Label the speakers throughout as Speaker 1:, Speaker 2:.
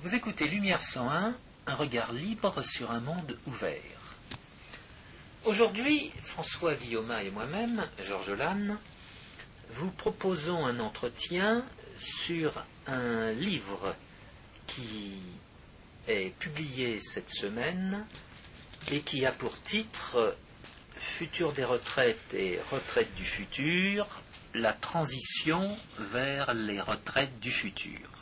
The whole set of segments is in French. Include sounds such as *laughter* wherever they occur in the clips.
Speaker 1: Vous écoutez Lumière 101, un regard libre sur un monde ouvert. Aujourd'hui, François Guillaume et moi-même, Georges Lannes, vous proposons un entretien sur un livre qui est publié cette semaine et qui a pour titre Futur des retraites et retraites du futur, la transition vers les retraites du futur.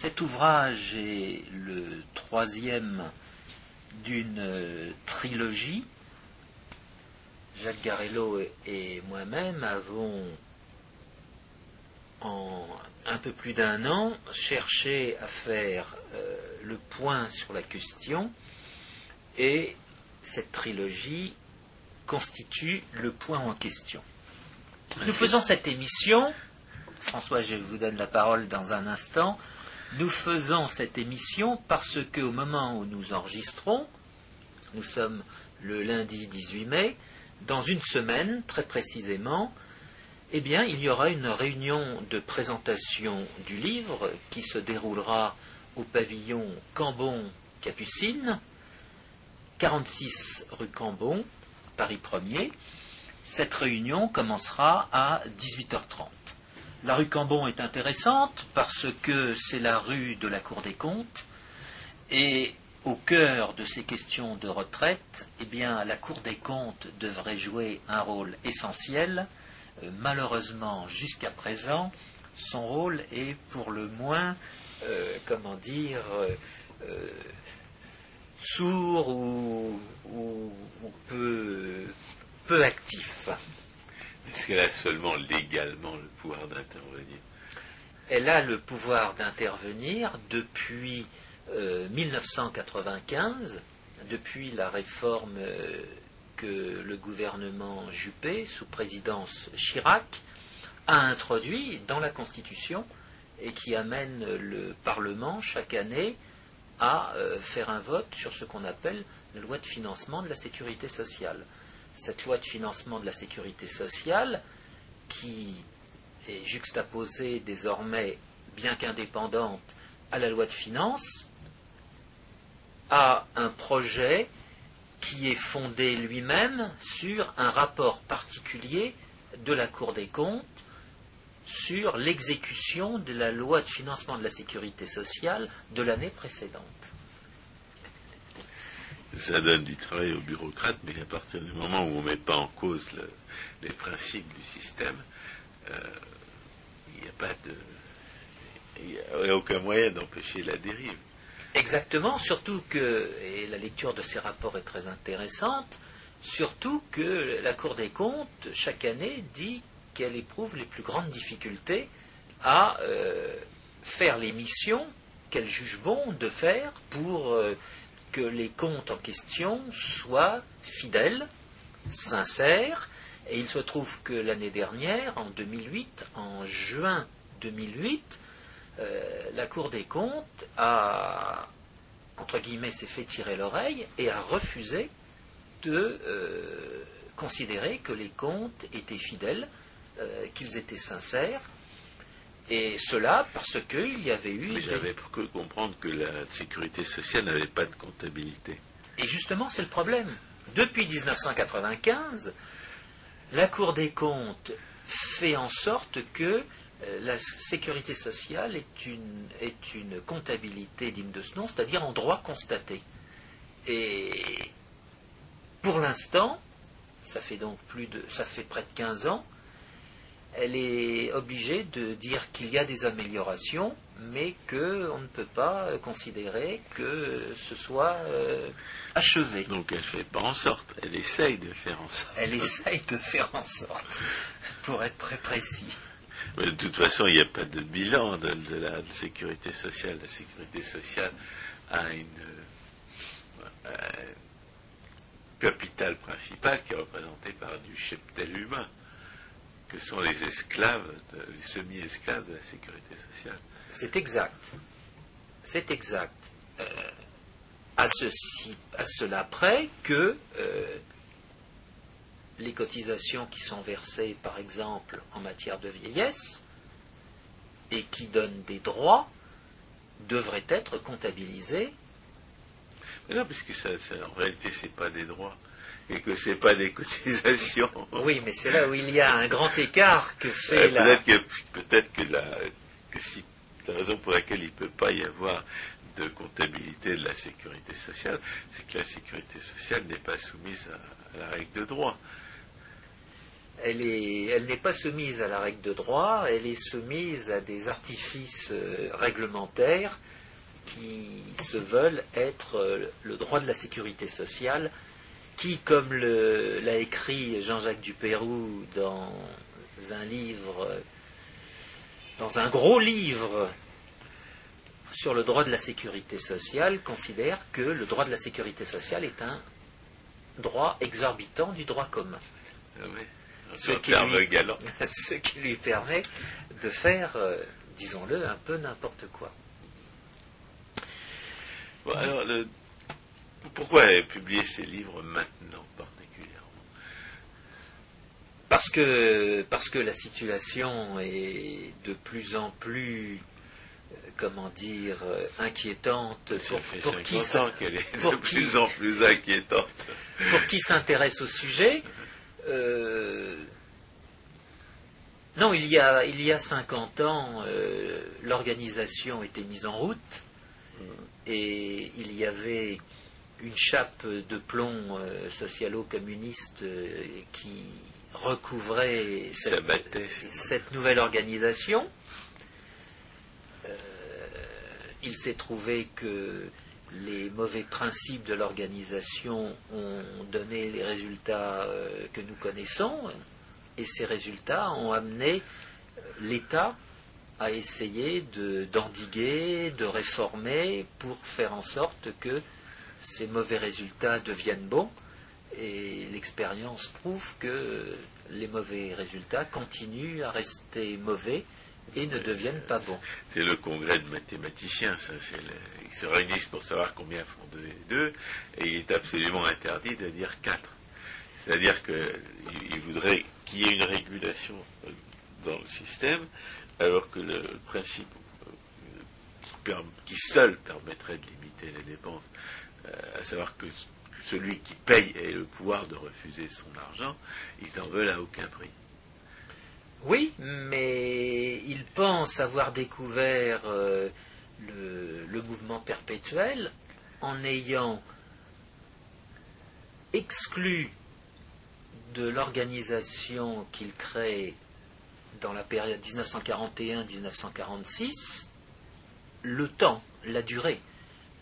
Speaker 1: Cet ouvrage est le troisième d'une trilogie. Jacques Garello et moi-même avons, en un peu plus d'un an, cherché à faire euh, le point sur la question et cette trilogie constitue le point en question. Nous faisons cette émission, François, je vous donne la parole dans un instant, nous faisons cette émission parce qu'au moment où nous enregistrons, nous sommes le lundi 18 mai, dans une semaine, très précisément, eh bien, il y aura une réunion de présentation du livre qui se déroulera au pavillon Cambon-Capucine, 46 rue Cambon, Paris 1er. Cette réunion commencera à 18h30. La rue Cambon est intéressante parce que c'est la rue de la Cour des comptes et au cœur de ces questions de retraite, eh bien, la Cour des comptes devrait jouer un rôle essentiel. Euh, malheureusement, jusqu'à présent, son rôle est pour le moins, euh, comment dire, euh, sourd ou, peu, peu actif.
Speaker 2: Est-ce qu'elle a seulement légalement le pouvoir d'intervenir
Speaker 1: Elle a le pouvoir d'intervenir depuis 1995, euh, depuis la réforme euh, que le gouvernement Juppé, sous présidence Chirac, a introduit dans la Constitution et qui amène le Parlement chaque année à euh, faire un vote sur ce qu'on appelle la loi de financement de la sécurité sociale cette loi de financement de la sécurité sociale, qui est juxtaposée désormais, bien qu'indépendante, à la loi de finances, a un projet qui est fondé lui-même sur un rapport particulier de la Cour des comptes sur l'exécution de la loi de financement de la sécurité sociale de l'année précédente
Speaker 2: ça donne du travail aux bureaucrates, mais à partir du moment où on ne met pas en cause les principes du système, euh, il n'y a pas de. Il n'y a aucun moyen d'empêcher la dérive.
Speaker 1: Exactement, surtout que, et la lecture de ces rapports est très intéressante, surtout que la Cour des comptes, chaque année, dit qu'elle éprouve les plus grandes difficultés à euh, faire les missions qu'elle juge bon de faire pour euh, que les comptes en question soient fidèles, sincères, et il se trouve que l'année dernière, en 2008, en juin 2008, euh, la Cour des comptes a, entre guillemets, s'est fait tirer l'oreille et a refusé de euh, considérer que les comptes étaient fidèles, euh, qu'ils étaient sincères, et cela parce qu'il y avait eu.
Speaker 2: Mais j'avais que comprendre que la sécurité sociale n'avait pas de comptabilité.
Speaker 1: Et justement, c'est le problème. Depuis 1995, la Cour des comptes fait en sorte que euh, la sécurité sociale est une, est une comptabilité digne de ce nom, c'est-à-dire en droit constaté. Et pour l'instant, ça fait donc plus de, ça fait près de 15 ans, elle est obligée de dire qu'il y a des améliorations, mais qu'on ne peut pas considérer que ce soit euh, achevé.
Speaker 2: Donc elle ne fait pas en sorte, elle essaye de faire en sorte.
Speaker 1: Elle essaye de faire en sorte, *laughs* pour être très précis.
Speaker 2: Mais de toute façon, il n'y a pas de bilan de, la sécurité sociale. La sécurité sociale a une euh, capitale principale qui est représentée par du cheptel humain que sont les esclaves, les semi-esclaves de la sécurité sociale.
Speaker 1: C'est exact. C'est exact. Euh, à, ceci, à cela près que euh, les cotisations qui sont versées, par exemple, en matière de vieillesse, et qui donnent des droits, devrait être comptabilisé.
Speaker 2: non, puisque ça, en réalité, ce n'est pas des droits *laughs* et que ce n'est pas des cotisations. *laughs*
Speaker 1: Oui, mais c'est là où il y a un grand écart que fait la.
Speaker 2: Peut-être que, la, que si la raison pour laquelle il ne peut pas y avoir de comptabilité de la sécurité sociale, c'est que la sécurité sociale n'est pas soumise à, la règle de droit.
Speaker 1: Elle, elle n'est pas soumise à la règle de droit, elle est soumise à des artifices euh, réglementaires qui se veulent être euh, le droit de la sécurité sociale, qui, comme l'a écrit Jean-Jacques Dupérou dans un livre, dans un gros livre sur le droit de la sécurité sociale considère que le droit de la sécurité sociale est un droit exorbitant du droit commun.
Speaker 2: Ah
Speaker 1: ce, qui lui, *laughs* ce, qui lui, permet de faire, euh, disons-le, un peu n'importe quoi.
Speaker 2: alors, pourquoi publier ces livres maintenant particulièrement?
Speaker 1: Parce que, parce que la situation est de plus en plus comment dire, euh, inquiétante
Speaker 2: pour, qui qu'elle est de plus en plus inquiétante.
Speaker 1: Pour qui s'intéresse au sujet. Euh, non, il y a, il y a 50 ans, euh, l'organisation était mise en route et il y avait une chape de plomb socialo-communiste qui recouvrait cette nouvelle organisation. Il s'est trouvé que les mauvais principes de l'organisation ont donné les résultats euh, que nous connaissons, et ces résultats ont amené euh, l'État à essayer d'endiguer, de, réformer pour faire en sorte que ces mauvais résultats deviennent bons. Et l'expérience prouve que les mauvais résultats continuent à rester mauvais et ne deviennent pas bons.
Speaker 2: C'est le congrès de mathématiciens, ça. ils se réunissent pour savoir combien font deux et il est absolument interdit de dire quatre. C'est-à-dire qu'ils voudraient qu'il y ait une régulation euh, dans le système, alors que le principe euh, qui, seul permettrait de limiter les dépenses, à savoir que celui qui paye ait le pouvoir de refuser son argent, ils n'en veulent à aucun prix.
Speaker 1: Oui, mais il pense avoir découvert euh, le, mouvement perpétuel en ayant exclu de l'organisation qu'il crée dans la période 1941-1946 le temps, la durée.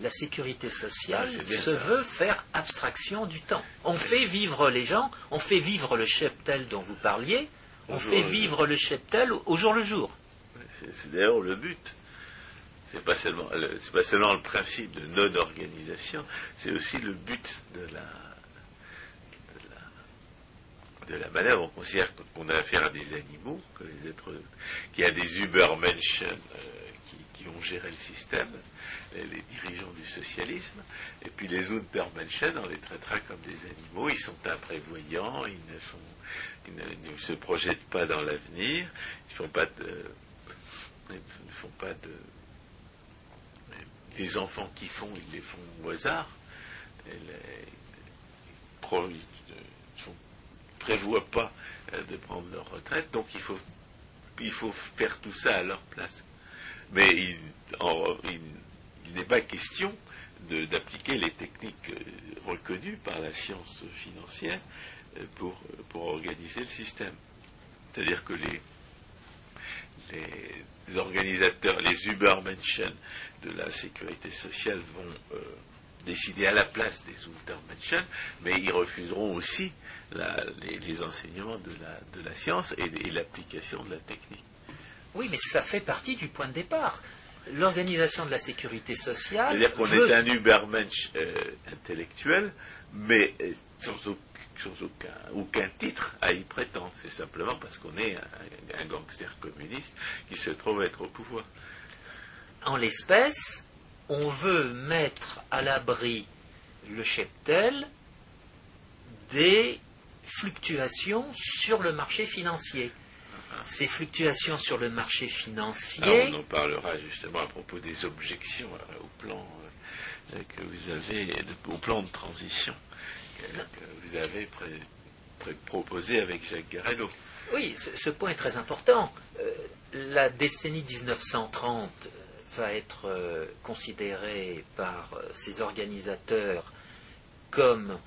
Speaker 1: La sécurité sociale ah, se veut faire abstraction du temps. On fait vivre les gens, on fait vivre le cheptel dont vous parliez, on fait vivre le cheptel au jour le jour.
Speaker 2: C'est d'ailleurs le but. C'est pas seulement c'est pas seulement le principe de non-organisation, c'est aussi le but de la de la, manière dont on considère qu'on a affaire à des animaux, que les êtres, qu'il y a des Übermenschen euh, qui, qui, ont géré le système, les, dirigeants du socialisme, et puis les Untermenschen, on les traitera comme des animaux, ils sont imprévoyants, ils ne ils ne, se projettent pas dans l'avenir, ils font pas de, ne font pas de, les enfants qui font, ils les font au hasard. Ils ne prévoient pas de prendre leur retraite, donc il faut, il faut faire tout ça à leur place. Mais il, il n'est pas question d'appliquer les techniques euh, reconnues par la science financière pour, pour organiser le système. C'est-à-dire que les, organisateurs, les Übermenschen de la sécurité sociale vont euh, décider à la place des Untermenschen, mais ils refuseront aussi les, enseignements de la science et, l'application de la technique.
Speaker 1: Oui, mais ça fait partie du point de départ. L'organisation de la sécurité sociale.
Speaker 2: C'est-à-dire qu'on est un Übermensch euh, intellectuel, mais euh, sans aucun sans aucun, titre à y prétendre. C'est simplement parce qu'on est un, gangster communiste qui se trouve être au pouvoir.
Speaker 1: En l'espèce, on veut mettre à l'abri le cheptel des fluctuations sur le marché financier. Ces fluctuations sur le marché
Speaker 2: Ah,
Speaker 1: financier,
Speaker 2: on en parlera justement à propos des objections euh, au plan euh, que vous avez, de- au plan de transition que, que vous avez pré- pré- proposé avec Jacques Garello.
Speaker 1: oui, ce, ce point est très important. Euh, la décennie 1930 euh, va être considérée par ses organisateurs comme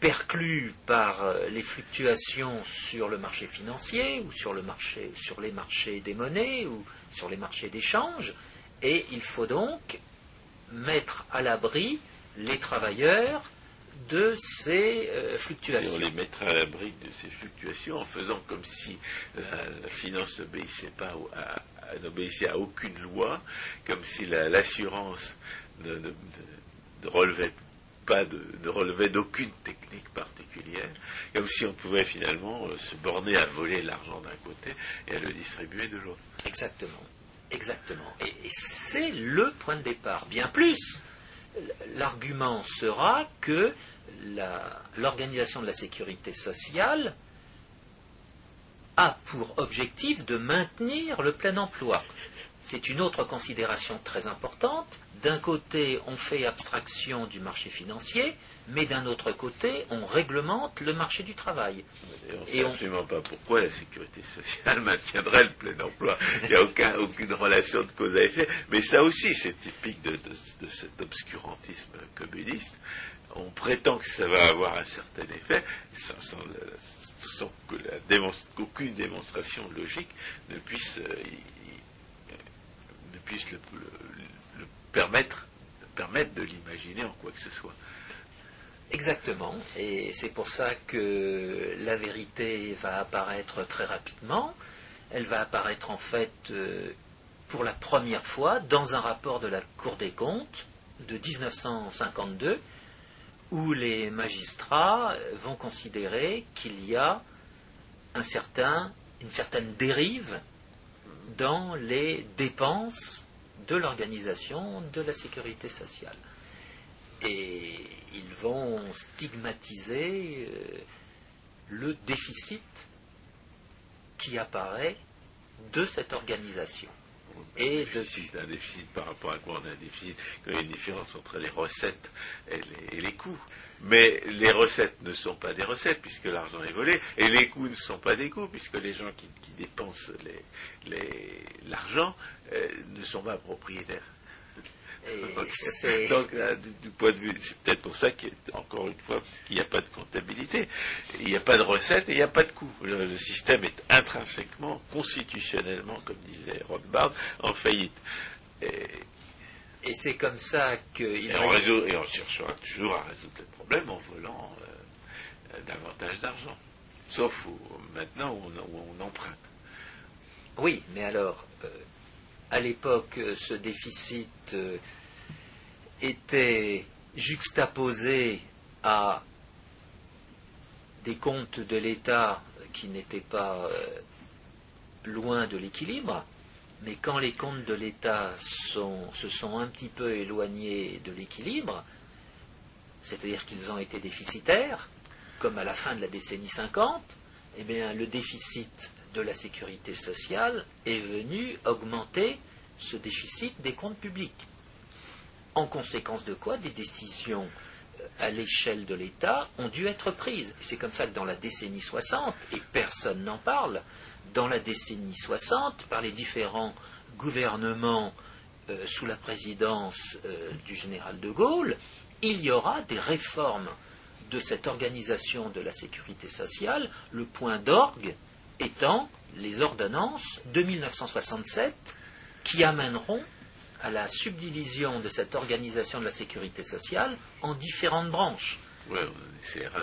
Speaker 1: perclus par euh, les fluctuations sur le marché financier ou sur, le marché, sur les marchés des monnaies ou sur les marchés d'échange. Et il faut donc mettre à l'abri les travailleurs de ces euh,
Speaker 2: Et on
Speaker 1: fluctuations.
Speaker 2: les mettra à l'abri de ces fluctuations en faisant comme si la, la finance n'obéissait pas à, à- n'obéissait à aucune loi, comme si la- l'assurance ne- ne relevait pas de, ne relevait d'aucune technique particulière, comme si on pouvait finalement euh, se borner à voler l'argent d'un côté et à le distribuer de l'autre.
Speaker 1: Exactement. Exactement. Et, c'est le point de départ. Bien plus, l'argument sera que l'organisation de la sécurité sociale a pour objectif de maintenir le plein emploi. C'est une autre considération très importante. D'un côté, on fait abstraction du marché financier, mais d'un autre côté, on réglemente le marché du travail.
Speaker 2: Et on ne sait
Speaker 1: on-
Speaker 2: absolument pas pourquoi la sécurité sociale *laughs* maintiendrait le plein emploi. Il n'y a aucun, aucune relation de cause à effet. Mais ça aussi, c'est typique de, de- de cet obscurantisme communiste. On prétend que ça va avoir un certain effet, sans, sans le- sans que la démonst- qu'aucune démonstration logique ne puisse, euh, y- y- ne puisse le, le- le permettre, permettre de l'imaginer en quoi que ce soit.
Speaker 1: Exactement, et c'est pour ça que la vérité va apparaître très rapidement. Elle va apparaître en fait euh, pour la première fois dans un rapport de la Cour des comptes de 1952 où les magistrats vont considérer qu'il y a un certain, une certaine dérive dans les dépenses de l'organisation de la sécurité sociale. Et ils vont stigmatiser euh, le déficit qui apparaît de cette organisation.
Speaker 2: Un
Speaker 1: Et de-
Speaker 2: déficit, un déficit par rapport à quoi on a un déficit quand il y a une différence entre les recettes et les, et les coûts. Mais les recettes ne sont pas des recettes puisque l'argent est volé et les coûts ne sont pas des coûts puisque les gens qui, qui dépensent les- les- l'argent euh, ne sont pas propriétaires.
Speaker 1: et *laughs*
Speaker 2: Donc, là, du, du point de vue, c'est peut-être pour ça qu'il encore une fois qu'il n'y a pas de comptabilité, il n'y a pas de recettes et il n'y a pas de coûts. Le, le système est intrinsèquement, constitutionnellement, comme disait Rothbard, en faillite. Et,
Speaker 1: et c'est comme ça qu'il
Speaker 2: et résout- et on cherchera toujours à résoudre le problème en volant euh, euh, davantage d'argent. Sauf au- maintenant où on, où on emprunte.
Speaker 1: Oui, mais alors, euh, à l'époque, euh, ce déficit euh, était juxtaposé à des comptes de l'État qui n'étaient pas loin de l'équilibre, mais quand les comptes de l'État se sont un petit peu éloignés de l'équilibre, c'est-à-dire qu'ils ont été déficitaires, comme à la fin de la décennie 50, eh bien, le déficit de la sécurité sociale est venu augmenter ce déficit des comptes publics. En conséquence de quoi, des décisions euh, à l'échelle de l'État ont dû être prises. C'est comme ça que dans la décennie 60, et personne n'en parle, dans la décennie 60, par les différents gouvernements euh, sous la présidence euh, du général de Gaulle, il y aura des réformes de cette organisation de la sécurité sociale, le point d'orgue étant les ordonnances de 1967 qui amèneront à la subdivision de cette organisation de la sécurité sociale en différentes branches.
Speaker 2: Ouais, on essaiera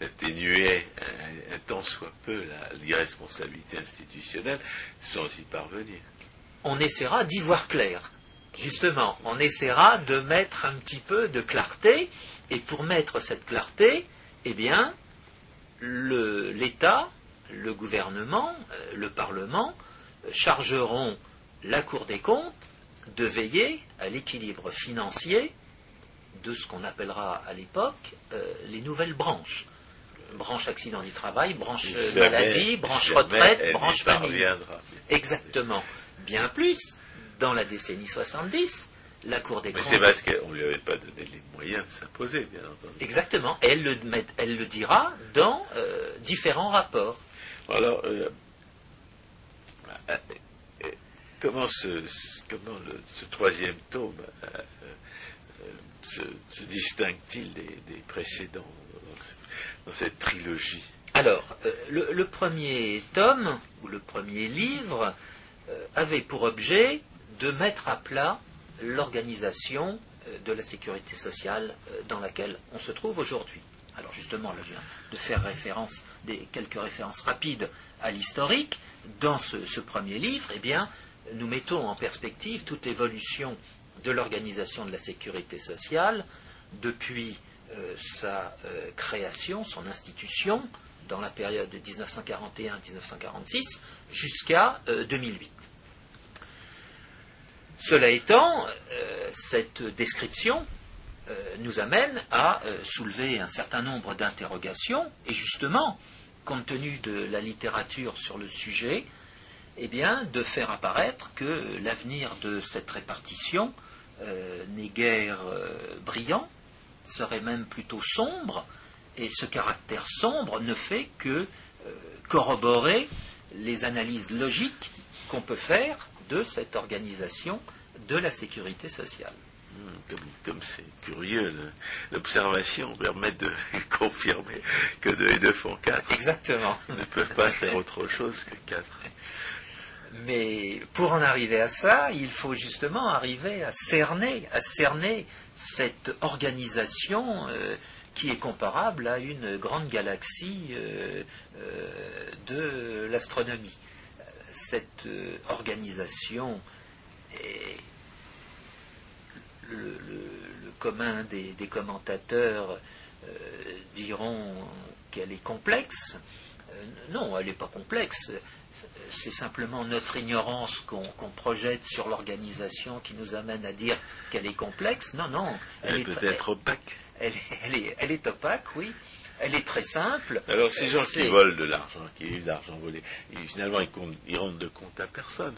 Speaker 2: d'atténuer un, un tant soit peu l'irresponsabilité institutionnelle sans y parvenir.
Speaker 1: On essaiera d'y voir clair. Justement, on essaiera de mettre un petit peu de clarté, et pour mettre cette clarté, eh bien, l'État, le gouvernement, euh, le Parlement euh, chargeront la Cour des comptes de veiller à l'équilibre financier de ce qu'on appellera à l'époque euh, les nouvelles branches. branche accident du travail, branche
Speaker 2: Jamais-
Speaker 1: maladie, branche retraite, branche famille. Exactement. Bien plus, dans la décennie 70, la Cour des
Speaker 2: Mais
Speaker 1: comptes.
Speaker 2: c'est parce qu'on ne lui avait pas donné les moyens de s'imposer, bien entendu.
Speaker 1: Exactement. Elle le, met- elle le dira dans euh, différents rapports.
Speaker 2: Alors, euh, euh, euh, comment, ce, troisième tome se, distingue-t-il des, des précédents dans, ce- dans cette trilogie?
Speaker 1: Alors, le, premier tome, ou le premier livre, avait pour objet de mettre à plat l'organisation de la sécurité sociale dans laquelle on se trouve aujourd'hui. Alors justement, là, je viens de faire référence, quelques références rapides à l'historique. Dans ce, premier livre, eh bien, nous mettons en perspective toute l'évolution de l'organisation de la sécurité sociale depuis euh, sa euh, création, son institution, dans la période de 1941-1946 jusqu'à euh, 2008. Cela étant, euh, cette description euh, nous amène à euh, soulever un certain nombre d'interrogations, et justement, compte tenu de la littérature sur le sujet, eh de faire apparaître que l'avenir de cette répartition euh, n'est guère euh, brillant, serait même plutôt sombre, et ce caractère sombre ne fait que euh, corroborer les analyses logiques qu'on peut faire de cette organisation de la sécurité sociale.
Speaker 2: Comme comme c'est curieux, l'observation permet de *laughs* confirmer que 2 et 2 font 4.
Speaker 1: Exactement. *laughs*
Speaker 2: ne peuvent pas faire autre chose que 4.
Speaker 1: Mais pour en arriver à ça, il faut justement arriver à cerner, à cerner cette organisation euh, qui est comparable à une grande galaxie euh, euh, de l'astronomie. Cette organisation est le, le- le commun des, des commentateurs euh, diront qu'elle est complexe. Euh, non, elle n'est pas complexe. C'est simplement notre ignorance qu'on projette sur l'organisation qui nous amène à dire qu'elle est complexe. Non, non.
Speaker 2: Elle
Speaker 1: est,
Speaker 2: peut être opaque.
Speaker 1: elle, est- elle est, elle est opaque, oui. Elle est très simple.
Speaker 2: Alors ces gens qui volent de l'argent, qui ont eu de l'argent volé, finalement ils, comptent- ils rendent de compte à personne.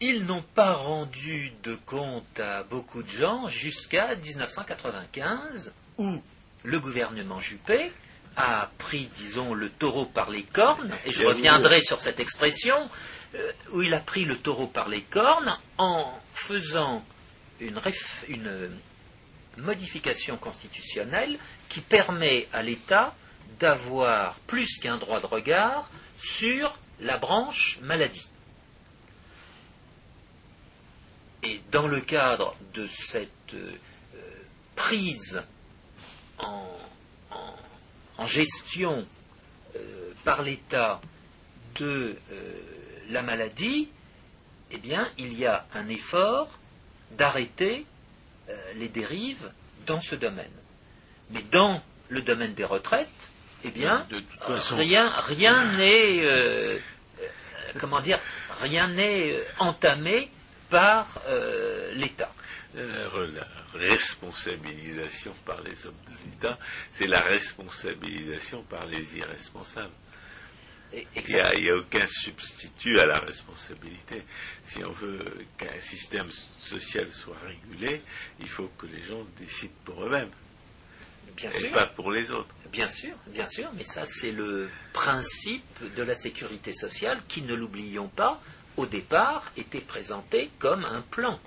Speaker 1: Ils n'ont pas rendu de compte à beaucoup de gens jusqu'à 1995, où le gouvernement Juppé a pris, disons, le taureau par les cornes, et je reviendrai sur cette expression, euh, où il a pris le taureau par les cornes en faisant une, réf- une modification constitutionnelle qui permet à l'État d'avoir plus qu'un droit de regard sur la branche maladie. Et dans le cadre de cette euh, prise en, en- en gestion euh, par l'État de euh, la maladie, eh bien, il y a un effort d'arrêter les dérives dans ce domaine. Mais dans le domaine des retraites, eh bien,
Speaker 2: De toute façon-
Speaker 1: rien rien n'est euh, comment dire rien n'est entamé par euh, l'État.
Speaker 2: La, re- la responsabilisation par les hommes de l'État, c'est la responsabilisation par les irresponsables. Il n'y a, aucun substitut à la responsabilité. Si on veut qu'un système social soit régulé, il faut que les gens décident pour eux-mêmes
Speaker 1: Bien
Speaker 2: et
Speaker 1: sûr,
Speaker 2: pas pour les autres.
Speaker 1: bien sûr, bien sûr, mais ça c'est le principe de la sécurité sociale qui, ne l'oublions pas, au départ était présenté comme un plan.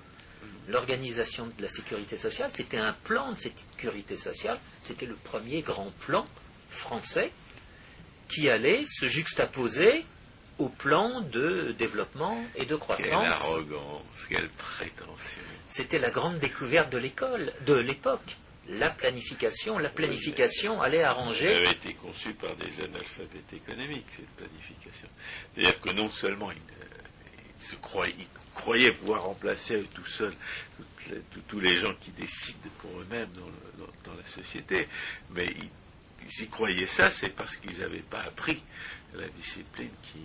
Speaker 1: L'organisation de la sécurité sociale, c'était un plan de sécurité sociale, c'était le premier grand plan français qui allait se juxtaposer au plan de développement et de
Speaker 2: Quelle
Speaker 1: croissance.
Speaker 2: arrogance, quelle prétention.
Speaker 1: C'était la grande découverte de l'école, de l'époque. La planification, la planification allait
Speaker 2: Elle
Speaker 1: arranger.
Speaker 2: avait été conçue par des analphabètes économiques, cette planification. C'est-à-dire que non seulement ils se croyaient, ils croyaient pouvoir remplacer tout les- tous- tous les gens qui décident pour eux-mêmes dans, le- dans- dans la société, mais ils, ils y croyaient ça, c'est parce qu'ils n'avaient pas appris la discipline qui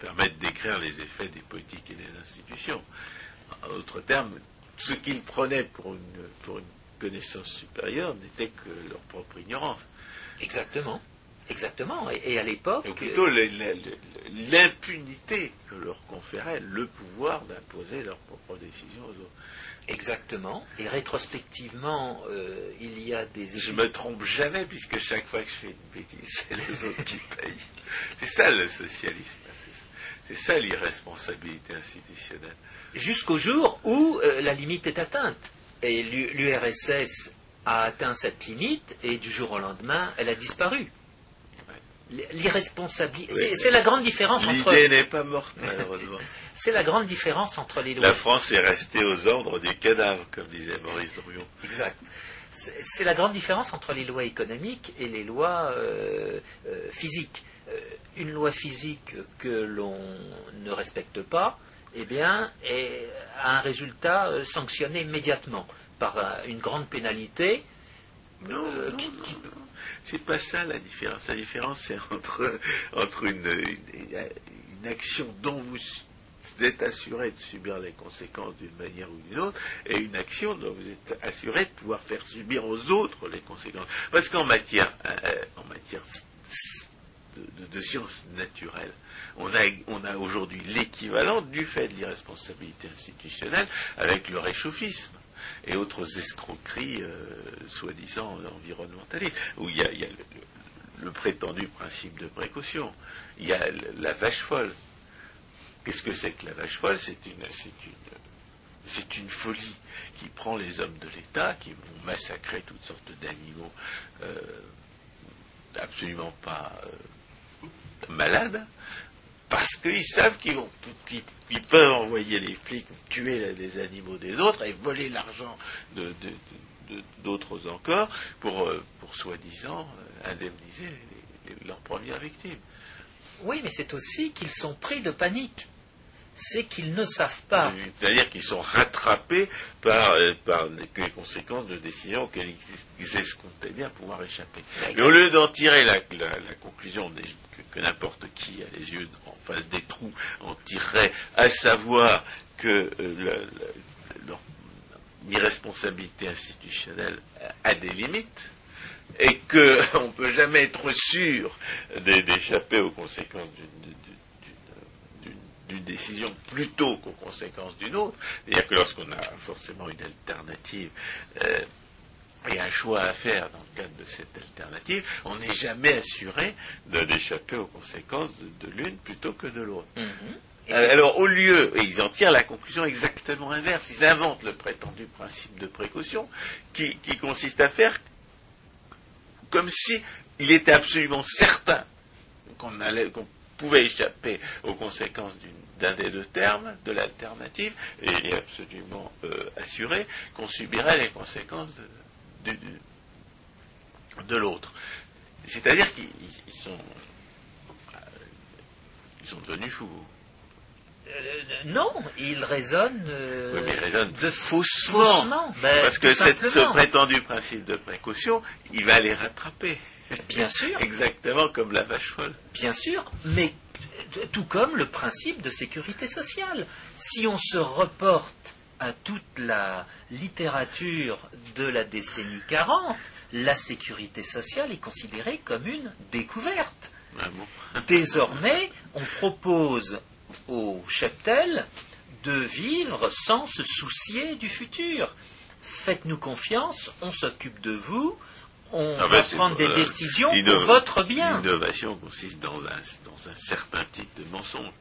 Speaker 2: permet de décrire les effets des politiques et des institutions. En d'autres termes, ce qu'ils prenaient pour une, pour une connaissance supérieure n'était que leur propre ignorance.
Speaker 1: Exactement. Exactement. Et, à l'époque.
Speaker 2: Ou plutôt l'impunité que leur conférait le pouvoir d'imposer leurs propres décisions aux autres.
Speaker 1: Exactement. Et rétrospectivement, euh, il y a des.
Speaker 2: Je me trompe jamais puisque chaque fois que je fais une bêtise, c'est les *laughs* autres qui payent. C'est ça le socialisme. C'est ça l'irresponsabilité institutionnelle.
Speaker 1: Jusqu'au jour où euh, la limite est atteinte. Et l'URSS a atteint cette limite et du jour au lendemain, elle a disparu. L'irresponsabilité. c'est la grande différence entre.
Speaker 2: L'idée n'est pas morte, malheureusement. *laughs*
Speaker 1: c'est la grande différence entre les lois.
Speaker 2: La France est restée aux ordres du cadavre, comme disait Maurice Drouillon.
Speaker 1: Exact. C'est la grande différence entre les lois économiques et les lois euh, euh, physiques. Euh, une loi physique que l'on ne respecte pas, eh bien, a un résultat sanctionné immédiatement par une grande pénalité.
Speaker 2: Non, qui, c'est pas ça la différence. La différence, c'est entre, une, action dont vous êtes assuré de subir les conséquences d'une manière ou d'une autre, et une action dont vous êtes assuré de pouvoir faire subir aux autres les conséquences. Parce qu'en matière, euh, en matière de, sciences naturelles, on a, on a aujourd'hui l'équivalent du fait de l'irresponsabilité institutionnelle avec le réchauffisme et autres escroqueries euh, soi-disant environnementalistes, où il y a, le, prétendu principe de précaution, il y a la vache folle. Qu'est-ce que c'est que la vache folle? C'est une, c'est une, folie qui prend les hommes de l'État, qui vont massacrer toutes sortes d'animaux euh, absolument pas euh, malades, parce qu'ils savent qu'ils vont, ils peuvent envoyer les flics tuer les animaux des autres et voler l'argent d'autres encore pour, euh, pour soi-disant euh, indemniser leurs premières victimes.
Speaker 1: Oui, mais c'est aussi qu'ils sont pris de panique. C'est qu'ils ne savent pas.
Speaker 2: C'est-à-dire qu'ils sont rattrapés par, euh, par les conséquences de décisions auxquelles ils escomptaient bien pouvoir échapper. Mais au lieu d'en tirer la, conclusion que, n'importe qui a les yeux face des trous en tirerait, à savoir que euh, l'irresponsabilité institutionnelle a des limites et qu'on *laughs* ne peut jamais être sûr d'échapper aux conséquences d'une décision plutôt qu'aux conséquences d'une autre. C'est-à-dire que lorsqu'on a forcément une alternative euh, et un choix à faire dans le cadre de cette alternative, on n'est jamais assuré d'échapper aux conséquences de, l'une plutôt que de l'autre. Mhm. Euh, alors, au lieu, et ils en tirent la conclusion exactement inverse, ils inventent le prétendu principe de précaution qui, consiste à faire comme si il était absolument certain qu'on pouvait échapper aux conséquences d'un des deux termes de l'alternative, et il est absolument euh, assuré qu'on subirait les conséquences de, de, l'autre. C'est-à-dire qu'ils sont, ils sont devenus fous.
Speaker 1: Euh, non, ils raisonnent,
Speaker 2: euh, de faussement. Ben, parce que ce prétendu principe de précaution, il va les rattraper.
Speaker 1: Bien sûr. *laughs*
Speaker 2: Exactement comme la vache folle.
Speaker 1: Bien sûr, mais tout comme le principe de sécurité sociale. Si on se reporte à toute la littérature de la décennie 40, la sécurité sociale est considérée comme une découverte. *laughs* Désormais, on propose aux cheptels de vivre sans se soucier du futur. Faites-nous confiance, on s'occupe de vous, on ah va ben, prendre des décisions pour votre bien.
Speaker 2: L'innovation consiste dans un, dans un certain type de mensonge,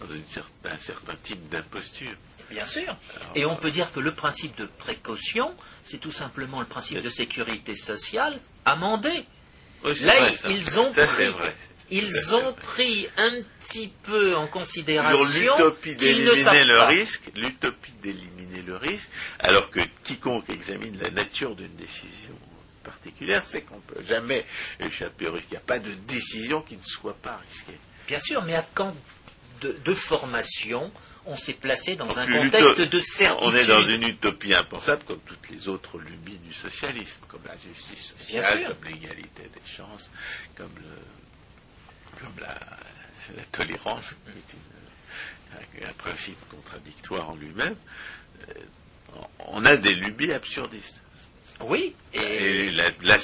Speaker 2: dans un certain type d'imposture.
Speaker 1: Bien sûr. Et on peut dire que le principe de précaution, c'est tout simplement le principe de sécurité sociale amendé. Là, ils ont pris, ils ont pris un petit peu en considération
Speaker 2: l'utopie d'éliminer le risque, l'utopie d'éliminer le risque, alors que quiconque examine la nature d'une décision particulière sait qu'on ne peut jamais échapper au risque. Il n'y a pas de décision qui ne soit pas risquée.
Speaker 1: Bien sûr, mais à quand de formation on s'est placé dans un contexte de certitude.
Speaker 2: On est dans une utopie impensable comme toutes les autres lubies du socialisme, comme la justice sociale, comme l'égalité des chances, comme, la, tolérance, qui est un principe contradictoire en lui-même. Euh, on a des lubies absurdistes.
Speaker 1: Oui.
Speaker 2: Et, la,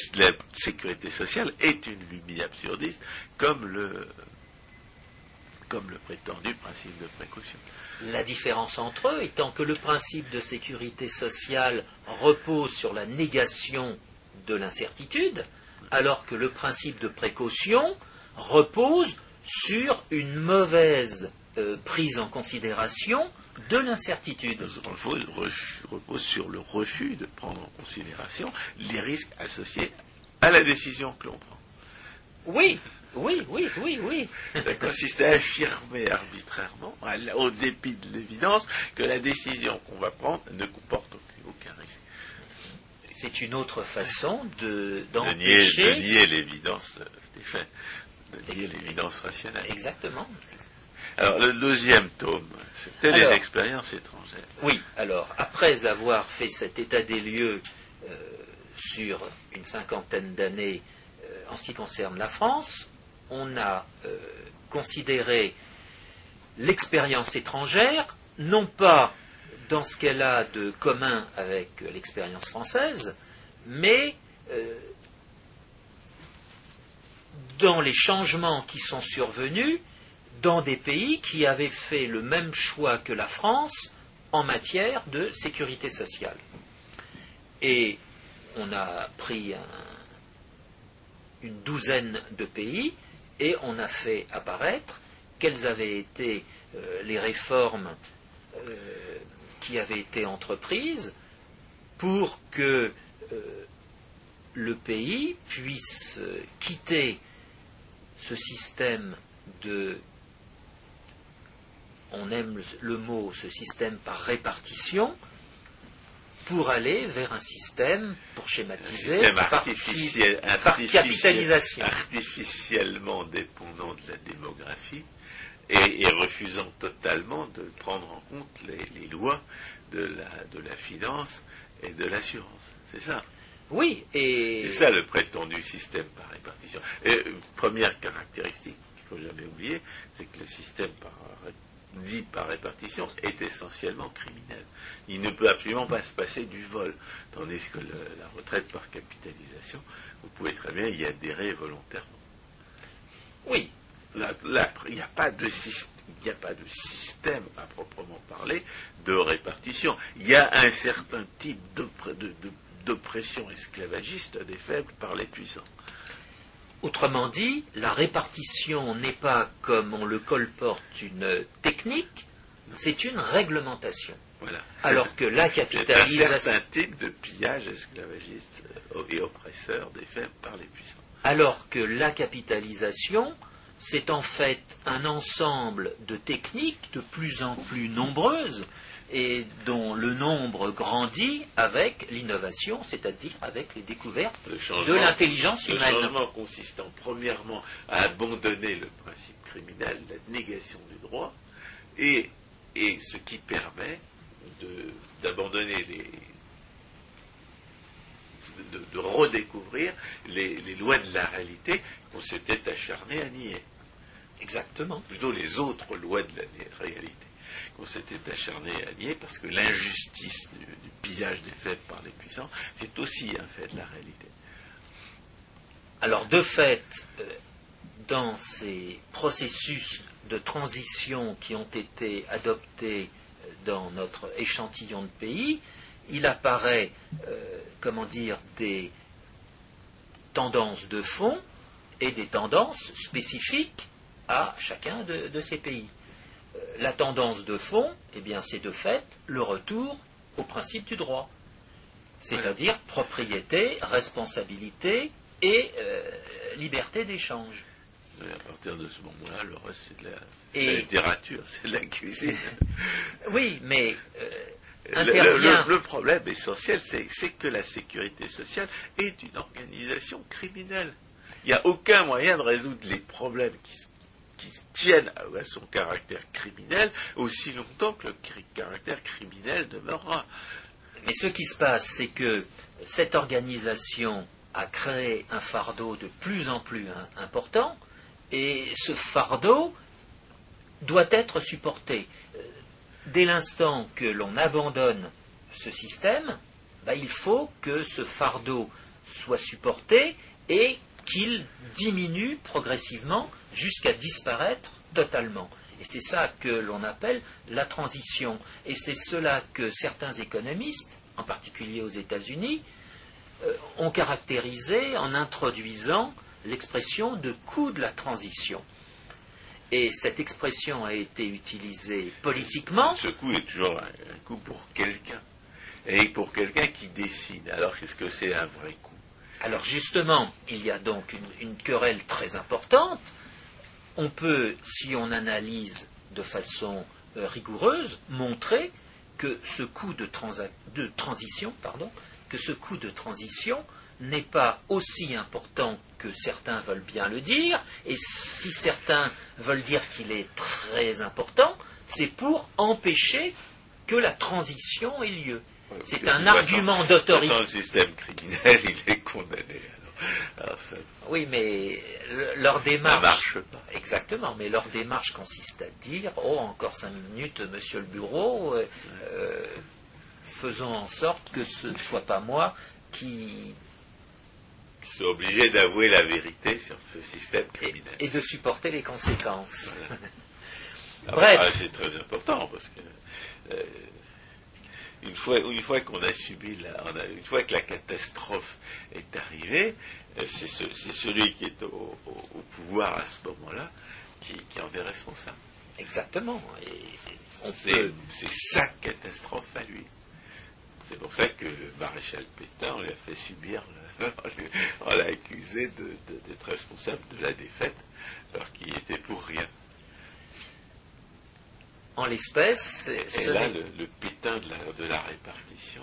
Speaker 2: sécurité sociale est une lubie absurdiste, comme le, comme le prétendu principe de précaution.
Speaker 1: La différence entre eux étant que le principe de sécurité sociale repose sur la négation de l'incertitude, alors que le principe de précaution repose sur une mauvaise euh, prise en considération de l'incertitude.
Speaker 2: repose sur le refus de prendre en considération les risques associés à la décision que l'on prend.
Speaker 1: Oui, oui, oui, oui, oui.
Speaker 2: Ça consiste à affirmer arbitrairement, au dépit de l'évidence, que la décision qu'on va prendre ne comporte aucun risque.
Speaker 1: C'est une autre façon de,
Speaker 2: d'empêcher... De nier, l'évidence des faits, de nier l'évidence rationnelle.
Speaker 1: Exactement.
Speaker 2: Alors, le deuxième tome, c'était les expériences étrangères.
Speaker 1: Oui, alors, après avoir fait cet état des lieux euh, sur une cinquantaine d'années euh, en ce qui concerne la France, on a euh, considéré l'expérience étrangère, non pas dans ce qu'elle a de commun avec l'expérience française, mais dans les changements qui sont survenus dans des pays qui avaient fait le même choix que la France en matière de sécurité sociale. Et on a pris une douzaine de pays et on a fait apparaître quelles avaient été euh, les réformes euh, qui avaient été entreprises pour que euh, le pays puisse quitter ce système de on aime le mot, ce système par répartition, pour aller vers un système, pour schématiser,
Speaker 2: par,
Speaker 1: capitalisation.
Speaker 2: Artificiellement dépendant de la démographie et, refusant totalement de prendre en compte les, lois de la, de la finance et de l'assurance. C'est ça.
Speaker 1: Oui, et.
Speaker 2: C'est ça le prétendu système par répartition. Et, première caractéristique qu'il ne faut jamais oublier, c'est que le système par vie par répartition est essentiellement criminel. Il ne peut absolument pas se passer du vol. Tandis que la retraite par capitalisation, vous pouvez très bien y adhérer volontairement.
Speaker 1: Oui.
Speaker 2: il n'y a, pas de système à proprement parler de répartition. Il y a un certain type d'oppression esclavagiste des faibles par les puissants.
Speaker 1: Autrement dit, la répartition n'est pas, comme on le colporte, une technique, c'est une réglementation.
Speaker 2: Voilà.
Speaker 1: Alors que la capitalisation.
Speaker 2: C'est un certain type de pillage esclavagiste euh, et oppresseur des faibles par les puissants.
Speaker 1: Alors que la capitalisation, c'est en fait un ensemble de techniques de plus en plus nombreuses et dont le nombre grandit avec l'innovation, c'est-à-dire avec les découvertes de l'intelligence humaine.
Speaker 2: Le changement consistant premièrement à abandonner le principe criminel, la négation du droit, et, ce qui permet d'abandonner les, de, redécouvrir les, les, lois de la réalité qu'on s'était acharné à nier.
Speaker 1: Exactement.
Speaker 2: Plutôt les autres lois de la réalité qu'on s'était acharné à nier, parce que l'injustice du, pillage des faibles par les puissants, c'est aussi un fait de la réalité.
Speaker 1: Alors, de fait, euh, dans ces processus de transition qui ont été adoptés dans notre échantillon de pays, il apparaît, euh, comment dire, des tendances de fond et des tendances spécifiques à chacun de ces pays la tendance de fond, eh bien, c'est de fait le retour au principe du droit, c'est-à-dire propriété, responsabilité et euh, liberté d'échange.
Speaker 2: À partir de ce moment-là, le reste, c'est de, la, littérature, *laughs* c'est de la cuisine. *laughs*
Speaker 1: oui, mais euh,
Speaker 2: le, problème essentiel, c'est que la sécurité sociale est une organisation criminelle. Il n'y a aucun moyen de résoudre les problèmes qui, tiennent à son caractère criminel aussi longtemps que le caractère criminel demeurera.
Speaker 1: Mais ce qui se passe, c'est que cette organisation a créé un fardeau de plus en plus important, et ce fardeau doit être supporté. Euh, dès l'instant que l'on abandonne ce système, bah, il faut que ce fardeau soit supporté et qu'il diminue progressivement jusqu'à disparaître totalement. Et c'est ça que l'on appelle la transition. Et c'est cela que certains économistes, en particulier aux États-Unis, euh, ont caractérisé en introduisant l'expression de coût de la transition. Et cette expression a été utilisée politiquement.
Speaker 2: Ce coût est toujours un, coût pour quelqu'un. Et pour quelqu'un qui décide. Alors qu'est-ce que c'est un vrai coût?
Speaker 1: Alors justement, il y a donc une querelle très importante on peut, si on analyse de façon euh, rigoureuse, montrer que ce coût de, transition, pardon, que ce coût de transition n'est pas aussi important que certains veulent bien le dire, et si certains veulent dire qu'il est très important, c'est pour empêcher que la transition ait lieu. C'est un argument d'autorité.
Speaker 2: Le système criminel, *laughs* il est condamné.
Speaker 1: Oui, mais leur démarche. Exactement, mais leur démarche consiste à dire Oh, encore cinq minutes, monsieur le bureau, euh, euh, faisons en sorte que ce ne soit pas moi qui.
Speaker 2: Suis obligé d'avouer la vérité sur ce système criminel.
Speaker 1: Et, de supporter les conséquences. *laughs*
Speaker 2: Ah, Bref. Bah, c'est très important parce que. Euh, une fois, une fois qu'on a subi la, une fois que la catastrophe est arrivée, euh, c'est celui qui est au, pouvoir à ce moment-là qui, en est responsable.
Speaker 1: Exactement.
Speaker 2: C'est sa catastrophe à lui. C'est pour ça que le maréchal Pétain, on lui a fait subir, *laughs* on l'a accusé d'être responsable de la défaite, alors qu'il était pour rien.
Speaker 1: En l'espèce,
Speaker 2: et là, le, Pétain de la, répartition,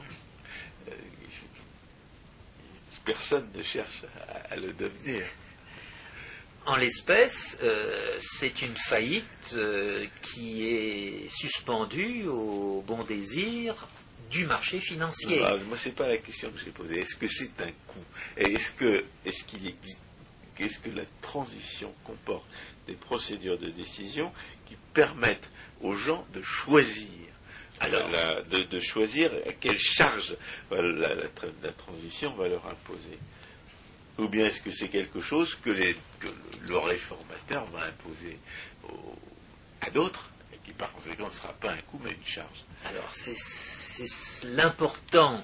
Speaker 2: euh, personne ne cherche à, le devenir.
Speaker 1: En l'espèce, euh, c'est une faillite euh, qui est suspendue au bon désir du marché financier.
Speaker 2: Moi, moi, c'est pas la question que j'ai posée. Est-ce que c'est un coût? Est-ce que, est-ce qu'il est, qu'est-ce que la transition comporte des procédures de décision qui permettent aux gens de choisir? Alors, de, choisir à quelle charge la, transition va leur imposer. Ou bien est-ce que c'est quelque chose que, le réformateur va imposer à d'autres, et qui par conséquent ne sera pas un coût mais une charge?
Speaker 1: Alors c'est l'important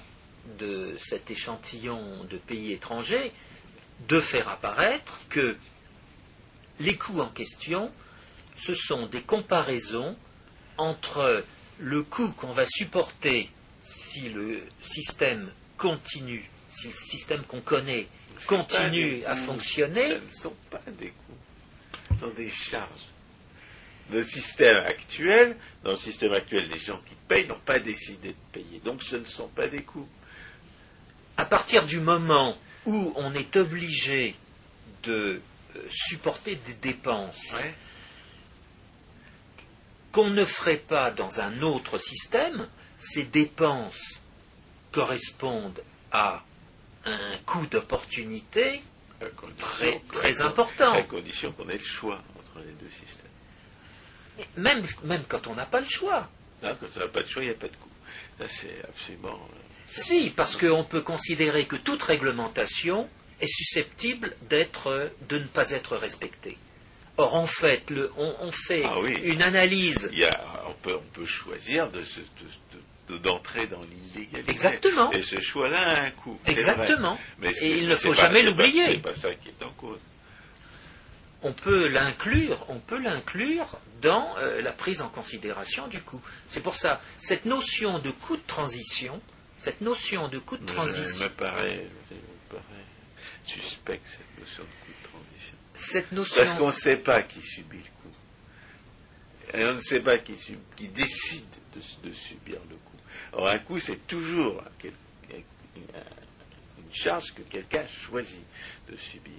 Speaker 1: de cet échantillon de pays étrangers de faire apparaître que les coûts en question, ce sont des comparaisons entre le coût qu'on va supporter si le système continue, si le système qu'on connaît continue à fonctionner.
Speaker 2: Ce ne sont pas des coûts, ce sont des charges. Le système actuel, dans le système actuel, les gens qui payent n'ont pas décidé de payer, donc ce ne sont pas des coûts.
Speaker 1: À partir du moment où on est obligé de euh, supporter des dépenses qu'on ne ferait pas dans un autre système, ces dépenses correspondent à un coût d'opportunité très, très important.
Speaker 2: À condition qu'on ait le choix entre les deux systèmes.
Speaker 1: Même, même quand on n'a pas le choix.
Speaker 2: quand on n'a pas le choix, il n'y a pas de coût. c'est absolument. Euh,
Speaker 1: si, parce qu'on peut considérer que toute réglementation est susceptible d'être, de ne pas être respectée. Or, en fait, le, on, fait ah une analyse.
Speaker 2: on, peut, choisir d'entrer dans l'illégalité.
Speaker 1: Exactement.
Speaker 2: Et ce choix-là a un coût.
Speaker 1: Exactement. Mais et il ne faut jamais l'oublier.
Speaker 2: C'est pas ça qui est en cause.
Speaker 1: On peut l'inclure, on peut l'inclure dans euh, la prise en considération du coût. C'est pour ça, cette notion de coût de transition, cette notion de coût de transition.
Speaker 2: me paraît, me paraît suspect cette notion de
Speaker 1: cette notion.
Speaker 2: Parce qu'on ne sait pas qui subit le coup. Et on ne sait pas qui, qui décide de, subir le coup. Or, un coup, c'est toujours une charge que quelqu'un choisit de subir.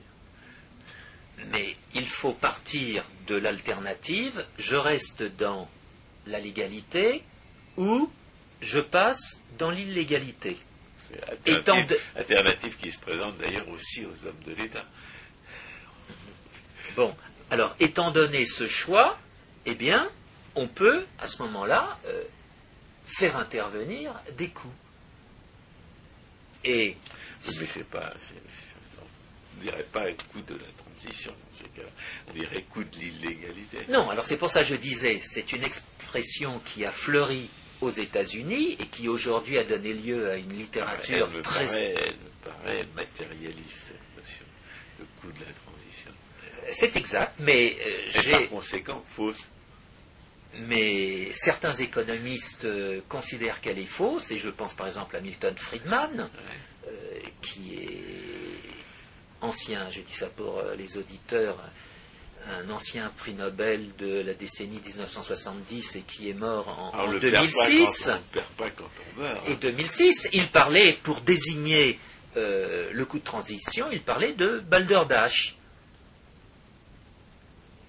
Speaker 1: Mais il faut partir de l'alternative, je reste dans la légalité ou je passe dans l'illégalité.
Speaker 2: C'est alternative, alternative qui se présente d'ailleurs aussi aux hommes de l'État.
Speaker 1: Bon, alors étant donné ce choix, eh bien, on peut à ce moment-là euh, faire intervenir des coûts. Et
Speaker 2: mais c'est pas. On dirait pas coup de la On dirait coup de l'illégalité.
Speaker 1: Non, alors c'est pour ça que je disais, c'est une expression qui a fleuri aux États-Unis et qui aujourd'hui a donné lieu à une littérature
Speaker 2: elle me
Speaker 1: très.
Speaker 2: Paraît, elle me paraît matérialiste, cette notion, le coup de la transition.
Speaker 1: C'est exact, mais euh, j'ai.
Speaker 2: par conséquent, fausse.
Speaker 1: Mais certains économistes euh, considèrent qu'elle est fausse, et je pense par exemple à Milton Friedman, euh, qui est ancien, je dis ça pour euh, les auditeurs, un ancien prix Nobel de la décennie 1970 et qui est mort en,
Speaker 2: Alors,
Speaker 1: en
Speaker 2: le perd pas
Speaker 1: 2006.
Speaker 2: quand on ne perd pas quand on meurt.
Speaker 1: Et 2006, il parlait, pour désigner euh, le coup de transition, il parlait de balderdash.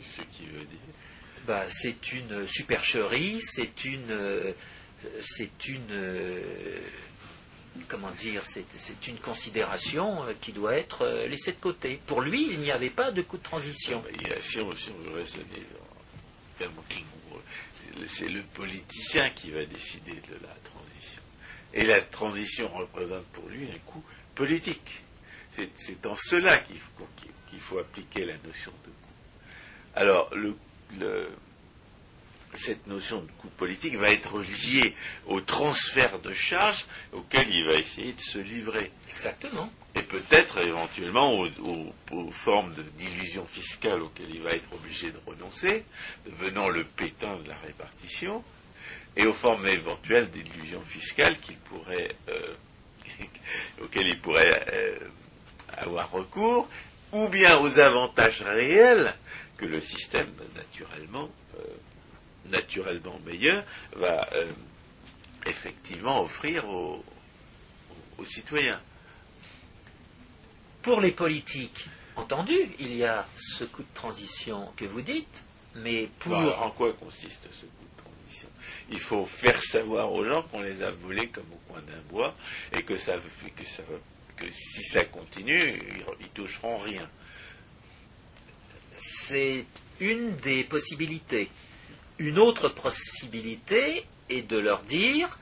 Speaker 2: Ce qui veut dire.
Speaker 1: Bah, c'est une supercherie, c'est une, euh, c'est une, euh, comment dire, c'est, une considération euh, qui doit être euh, laissée de côté. Pour lui, il n'y avait pas de coup de transition.
Speaker 2: Il y a- si, on, si on veut raisonner en termes rigoureux, c'est le politicien qui va décider de la transition. Et la transition représente pour lui un coût politique. C'est, en cela qu'il faut, appliquer la notion de coût. Alors, le- cette notion de coût politique va être liée au transfert de charges auquel il va essayer de se livrer
Speaker 1: Exactement.
Speaker 2: et peut-être éventuellement aux, aux- aux formes d'illusion fiscale auxquelles il va être obligé de renoncer, devenant le pétain de la répartition, et aux formes éventuelles d'illusion fiscale qu'il pourrait, euh, *laughs* auxquelles il pourrait euh, avoir recours, ou bien aux avantages réels que le système naturellement, naturellement meilleur va euh, effectivement offrir aux- aux citoyens.
Speaker 1: Pour les politiques, entendu, il y a ce coup de transition que vous dites, mais pour...
Speaker 2: Alors, en quoi consiste ce coup de transition? Il faut faire savoir aux gens qu'on les a volés comme au coin d'un bois et que, ça, que, ça, que si ça continue, ils, ils toucheront rien.
Speaker 1: C'est une des possibilités. Une autre possibilité est de leur dire,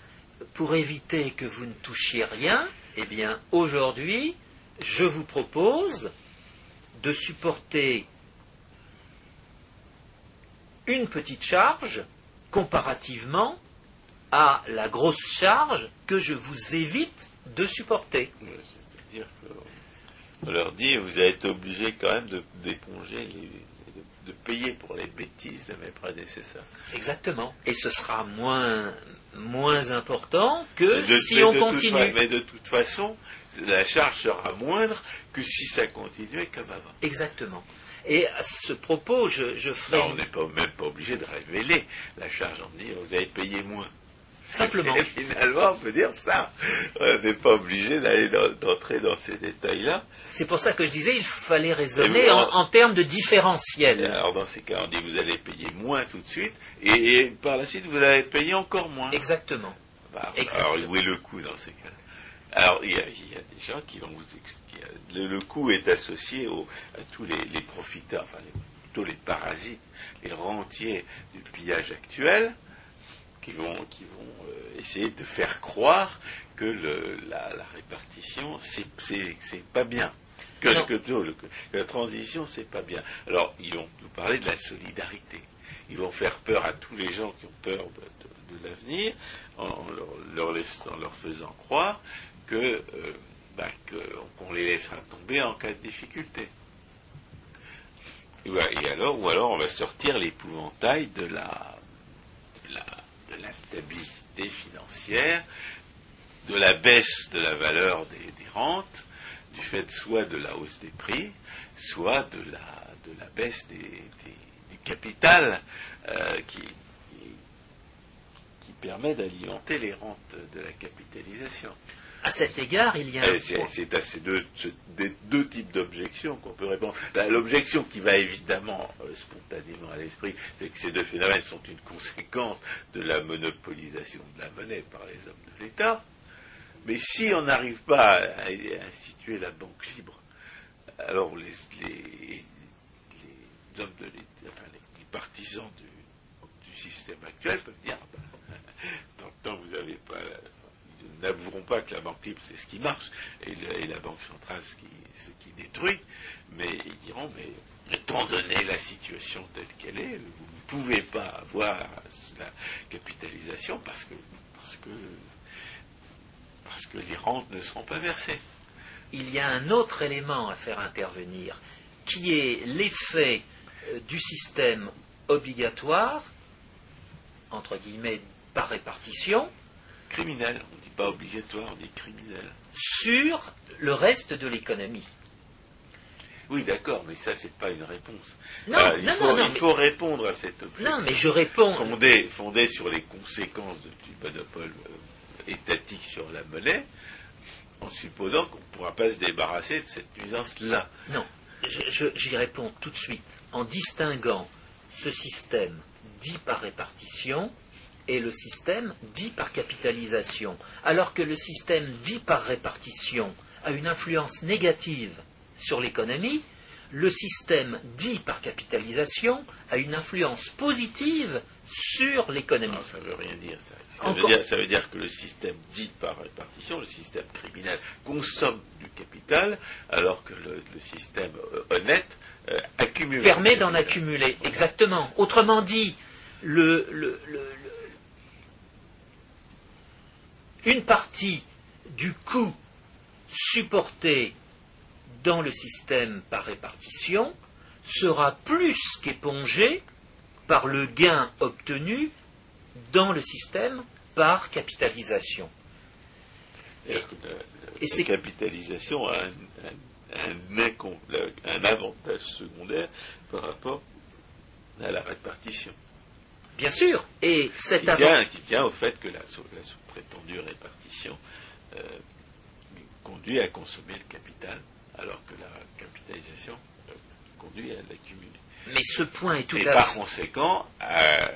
Speaker 1: pour éviter que vous ne touchiez rien, eh bien, aujourd'hui, je vous propose de supporter une petite charge comparativement à la grosse charge que je vous évite de supporter.
Speaker 2: C'est-à-dire qu'on leur dit, vous êtes obligé quand même d'éponger, les- de, payer pour les bêtises de mes prédécesseurs.
Speaker 1: Exactement. Et ce sera moins, moins important que
Speaker 2: de-
Speaker 1: si on continue.
Speaker 2: fa- mais de toute façon, la charge sera moindre que si ça continuait comme avant.
Speaker 1: Exactement. Et à ce propos, je, je ferai
Speaker 2: Là, on n'est pas, même pas obligé de révéler la charge. On dit, vous avez payé moins.
Speaker 1: Simplement.
Speaker 2: Et finalement, on peut dire ça. On n'est pas obligé d'aller d'entrer dans ces détails-là.
Speaker 1: C'est pour ça que je disais, il fallait raisonner en, termes de différentiel.
Speaker 2: alors, dans ces cas, on dit, vous allez payer moins tout de suite, et, et par la suite, vous allez payer encore moins.
Speaker 1: Exactement.
Speaker 2: Bah,
Speaker 1: Exactement.
Speaker 2: alors, où est le coût dans ces cas Alors, il y, a, il y a des gens qui vont vous expliquer. Le, le coût est associé au- à tous les, les profiteurs, enfin, les- plutôt les parasites, les rentiers du pillage actuel, qui vont, qui vont euh, essayer de faire croire que le- la, la répartition, c'est- pas bien. Que,
Speaker 1: Non.
Speaker 2: que- que- que la transition, c'est pas bien. Alors, ils vont nous parler de la solidarité. Ils vont faire peur à tous les gens qui ont peur de, de- de l'avenir en leur, leur laissant- en leur faisant croire que euh, bah, que- qu'on les laissera tomber en cas de difficulté. Et, et alors, ou alors on va sortir l'épouvantail de la, de la de la stabilité financière, de la baisse de la valeur des, des rentes, du fait soit de la hausse des prix, soit de la, de la baisse des, des- du capital euh, qui, qui, qui permet d'alimenter les rentes de la capitalisation.
Speaker 1: À cet égard, il y a un
Speaker 2: C'est à ces deux, ce- des deux types d'objections qu'on peut répondre. L'objection qui va évidemment euh, spontanément à l'esprit, c'est que ces deux phénomènes sont une conséquence de la monopolisation de la monnaie par les hommes de l'État. Mais si on n'arrive pas à, instituer la banque libre, alors les, les- les hommes de l'État, enfin les, les partisans du, du système actuel peuvent dire, ben, tant, que vous n'avez pas, n'avoueront pas que la banque libre, c'est ce qui marche, et, la banque centrale, ce qui, ce qui détruit, mais ils diront, mais étant donné la situation telle qu'elle est, vous ne pouvez pas avoir la capitalisation parce que, parce que, parce que les rentes ne seront pas versées.
Speaker 1: Il y a un autre élément à faire intervenir, qui est l'effet euh, du système obligatoire, entre guillemets, par répartition.
Speaker 2: Criminel, pas obligatoire, on dit criminel.
Speaker 1: Sur le reste de l'économie.
Speaker 2: Oui, d'accord, mais ça, c'est pas une réponse.
Speaker 1: Non, euh,
Speaker 2: il,
Speaker 1: non,
Speaker 2: faut,
Speaker 1: non,
Speaker 2: il faut répondre à cette
Speaker 1: objection. Non, mais je réponds.
Speaker 2: Fondée, fondée sur les conséquences du monopole euh, étatique sur la monnaie, en supposant qu'on ne pourra pas se débarrasser de cette nuisance-là.
Speaker 1: Non, j'y réponds tout de suite, en distinguant ce système dit par répartition et le système dit par capitalisation. Alors que le système dit par répartition a une influence négative sur l'économie, le système dit par capitalisation a une influence positive sur l'économie.
Speaker 2: ça ne veut rien dire ça. Ça veut, dire, que le système dit par répartition, le système criminel, consomme du capital, alors que le, système euh, honnête euh, accumule.
Speaker 1: Permet d'en accumuler, exactement. Autrement dit, le, une partie du coût supporté dans le système par répartition sera plus qu'épongé par le gain obtenu dans le système par capitalisation.
Speaker 2: Et, la, capitalisation a un, avantage secondaire par rapport à la répartition.
Speaker 1: Bien sûr, et cet
Speaker 2: avantage. Qui tient au fait que la, prétendue répartition euh, conduit à consommer le capital, alors que la capitalisation euh, conduit à l'accumuler.
Speaker 1: Mais ce point est tout
Speaker 2: et
Speaker 1: à
Speaker 2: par conséquent, à,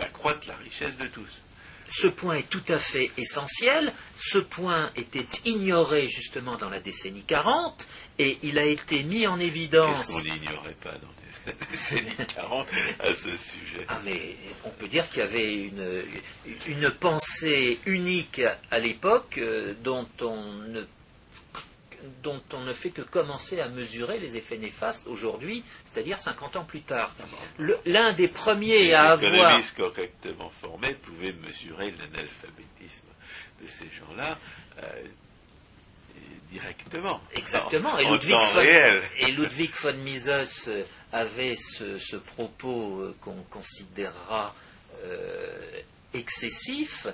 Speaker 2: accroître la richesse de tous.
Speaker 1: Ce point est tout à fait essentiel. Ce point était ignoré justement dans la décennie 40 et il a été mis en évidence.
Speaker 2: Qu'est-ce qu'on n'ignorait pas dans la décennie 40 à ce sujet
Speaker 1: Ah, mais on peut dire qu'il y avait une, une pensée unique à l'époque euh, dont on ne dont on ne fait que commencer à mesurer les effets néfastes aujourd'hui, c'est-à-dire 50 ans plus tard. L'un des premiers à avoir... Les
Speaker 2: correctement formés pouvaient mesurer l'analphabétisme de ces gens-là euh, directement.
Speaker 1: Exactement. et, Ludwig von, Mises euh, avait ce, propos euh, qu'on considérera excessif,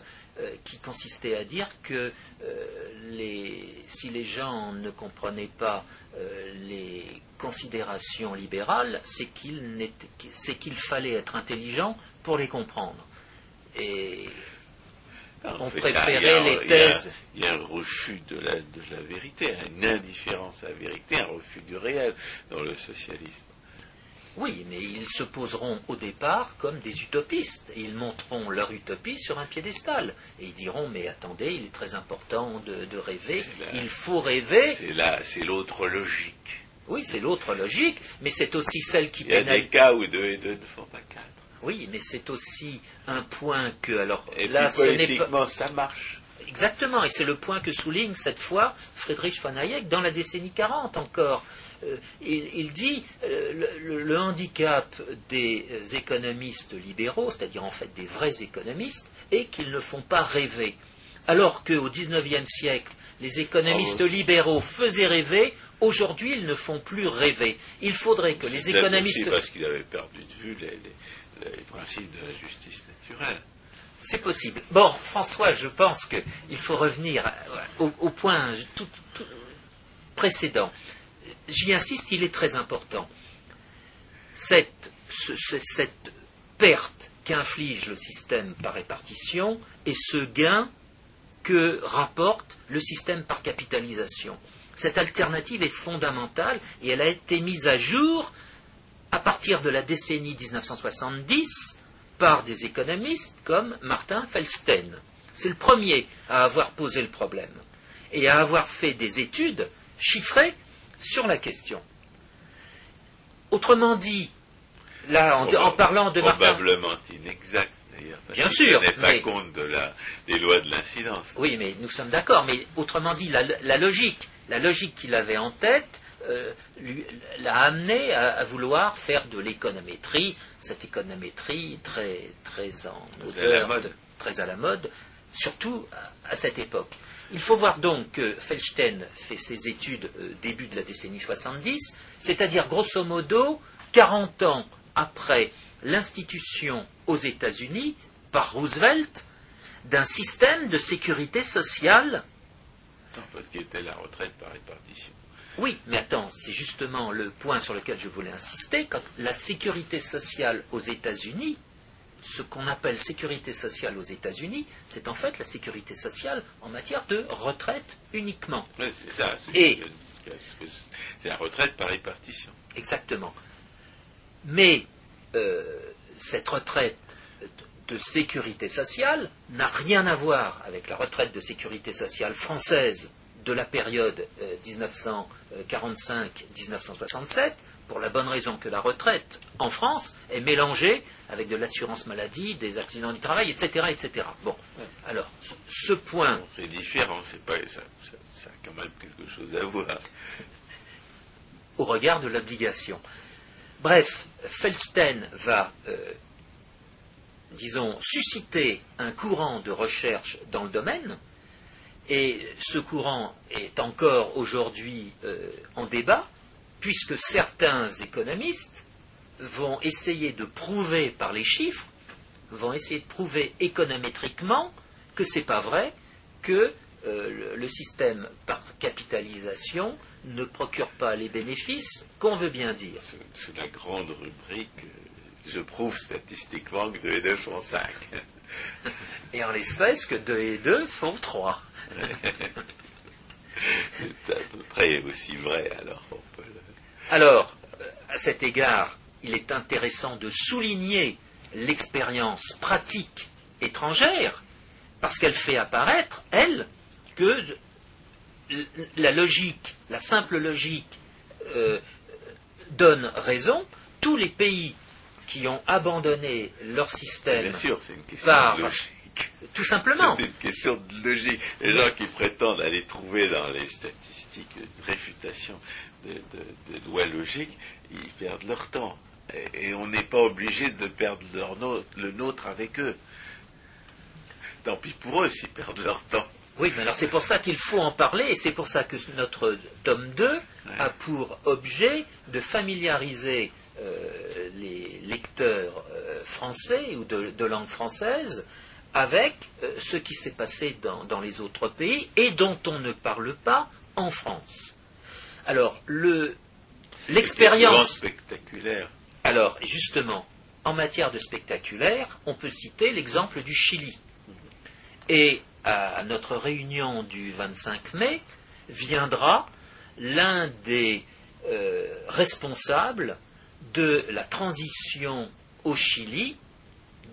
Speaker 1: qui consistait à dire que si les gens ne comprenaient pas euh, les considérations libérales, c'est qu'il fallait être intelligent pour les comprendre. Et on préférait les thèses.
Speaker 2: Il y, a, un refus de la, de la vérité, une indifférence à la vérité, un refus du réel dans le socialisme.
Speaker 1: Oui, mais ils se poseront au départ comme des utopistes. Ils monteront leur utopie sur un piédestal. Et ils diront, mais attendez, il est très important de, rêver. il faut rêver.
Speaker 2: C'est là, c'est l'autre logique.
Speaker 1: Oui, c'est l'autre logique, mais c'est aussi celle qui
Speaker 2: Il y a des cas où deux et deux ne font pas quatre.
Speaker 1: Oui, mais c'est aussi un point que, alors
Speaker 2: et là, politiquement, ça marche.
Speaker 1: Exactement, et c'est le point que souligne cette fois Friedrich von Hayek dans la décennie 40 encore. Euh, il, dit euh, le, handicap des euh, économistes libéraux, c'est-à-dire en fait des vrais économistes, est qu'ils ne font pas rêver. Alors qu'au XIXe siècle, les économistes ah libéraux faisaient rêver, aujourd'hui ils ne font plus rêver. Il faudrait que les économistes.
Speaker 2: parce qu'ils avaient perdu de vue les, principes de la justice naturelle.
Speaker 1: C'est possible. Bon, François, je pense qu'il faut revenir au, point précédent j'y insiste, il est très important. Cette, perte qu'inflige le système par répartition et ce gain que rapporte le système par capitalisation. Cette alternative est fondamentale et elle a été mise à jour à partir de la décennie 1970 par des économistes comme Martin Feldstein. C'est le premier à avoir posé le problème et à avoir fait des études chiffrées sur la question. Autrement dit, là, en, parlant de
Speaker 2: Probablement inexact, d'ailleurs.
Speaker 1: Bien sûr,
Speaker 2: n'est pas
Speaker 1: mais-
Speaker 2: compte de la, des lois de l'incidence.
Speaker 1: Oui, mais nous sommes d'accord. Mais autrement dit, la, la logique, la logique qu'il avait en tête euh, l'a amené à, à vouloir faire de l'économétrie, cette économétrie très, très en
Speaker 2: Très à la
Speaker 1: odeur, très à la mode, surtout à, à cette époque. Il faut voir donc que Feldstein fait ses études euh, début de la décennie 70, c'est-à-dire grosso modo 40 ans après l'institution aux États-Unis par Roosevelt d'un système de sécurité sociale.
Speaker 2: Non, parce qu'il était la retraite par répartition.
Speaker 1: Oui, mais attends, c'est justement le point sur lequel je voulais insister. Quand la sécurité sociale aux États-Unis, ce qu'on appelle sécurité sociale aux États-Unis, c'est en fait la sécurité sociale en matière de retraite uniquement.
Speaker 2: Oui, c'est ça. c'est-
Speaker 1: Et-
Speaker 2: la retraite par répartition.
Speaker 1: Exactement. Mais euh, cette retraite de sécurité sociale n'a rien à voir avec la retraite de sécurité sociale française de la période euh, 1945-1967, pour la bonne raison que la retraite en France est mélangée avec de l'assurance maladie, des accidents du travail, etc. etc. Bon, alors, ce point
Speaker 2: Bon, c'est différent, c'est pas, ça, ça, ça a quand même quelque chose à voir.
Speaker 1: au regard de l'obligation. Bref, Feldstein va, euh, disons, susciter un courant de recherche dans le domaine, et ce courant est encore aujourd'hui euh, en débat, puisque certains économistes vont essayer de prouver par les chiffres, vont essayer de prouver économétriquement que c'est pas vrai, que euh, le, système par capitalisation ne procure pas les bénéfices qu'on veut bien dire.
Speaker 2: C'est la grande rubrique. euh, Je prouve statistiquement que 2 et 2 font 5. *laughs*
Speaker 1: Et en l'espèce que 2 et 2 font 3. *laughs*
Speaker 2: C'est à peu près aussi vrai, alors. on peut le-
Speaker 1: Alors, euh, à cet égard, il est intéressant de souligner l'expérience pratique étrangère, parce qu'elle fait apparaître, elle, que la logique, la simple logique, euh, donne raison. Tous les pays qui ont abandonné leur système,
Speaker 2: Bien sûr, c'est une question
Speaker 1: par-
Speaker 2: de logique.
Speaker 1: tout simplement,
Speaker 2: C'est une question de logique. Les gens qui prétendent aller trouver dans les statistiques une réfutation de, de- de lois logiques, ils perdent leur temps. Et, on n'est pas obligé de perdre leur le nôtre avec eux. Tant pis pour eux s'ils perdent leur temps.
Speaker 1: Oui, mais alors c'est pour ça qu'il faut en parler et c'est pour ça que notre tome 2 a pour objet de familiariser euh, les lecteurs euh, français ou de, de langue française avec euh, ce qui s'est passé dans, dans les autres pays et dont on ne parle pas en France. Alors, le, l'expérience.
Speaker 2: spectaculaire.
Speaker 1: Alors, justement, en matière de spectaculaire, on peut citer l'exemple du Chili. Et à notre réunion du 25 mai viendra l'un des euh, responsables de la transition au Chili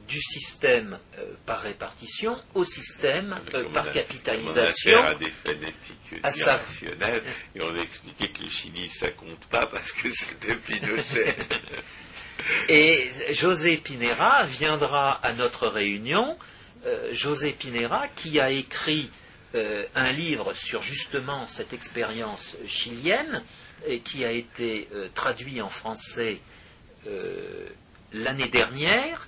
Speaker 1: du système euh, par répartition au système euh, par
Speaker 2: a-
Speaker 1: capitalisation.
Speaker 2: on a à des fanatiques
Speaker 1: à
Speaker 2: irrationnels, et on a expliqué que le Chili, ça compte pas parce que c'était Pinochet. *laughs*
Speaker 1: Et José Pinera viendra à notre réunion. Euh, José Pinera, qui a écrit un livre sur justement cette expérience chilienne et qui a été traduit en français l'année dernière,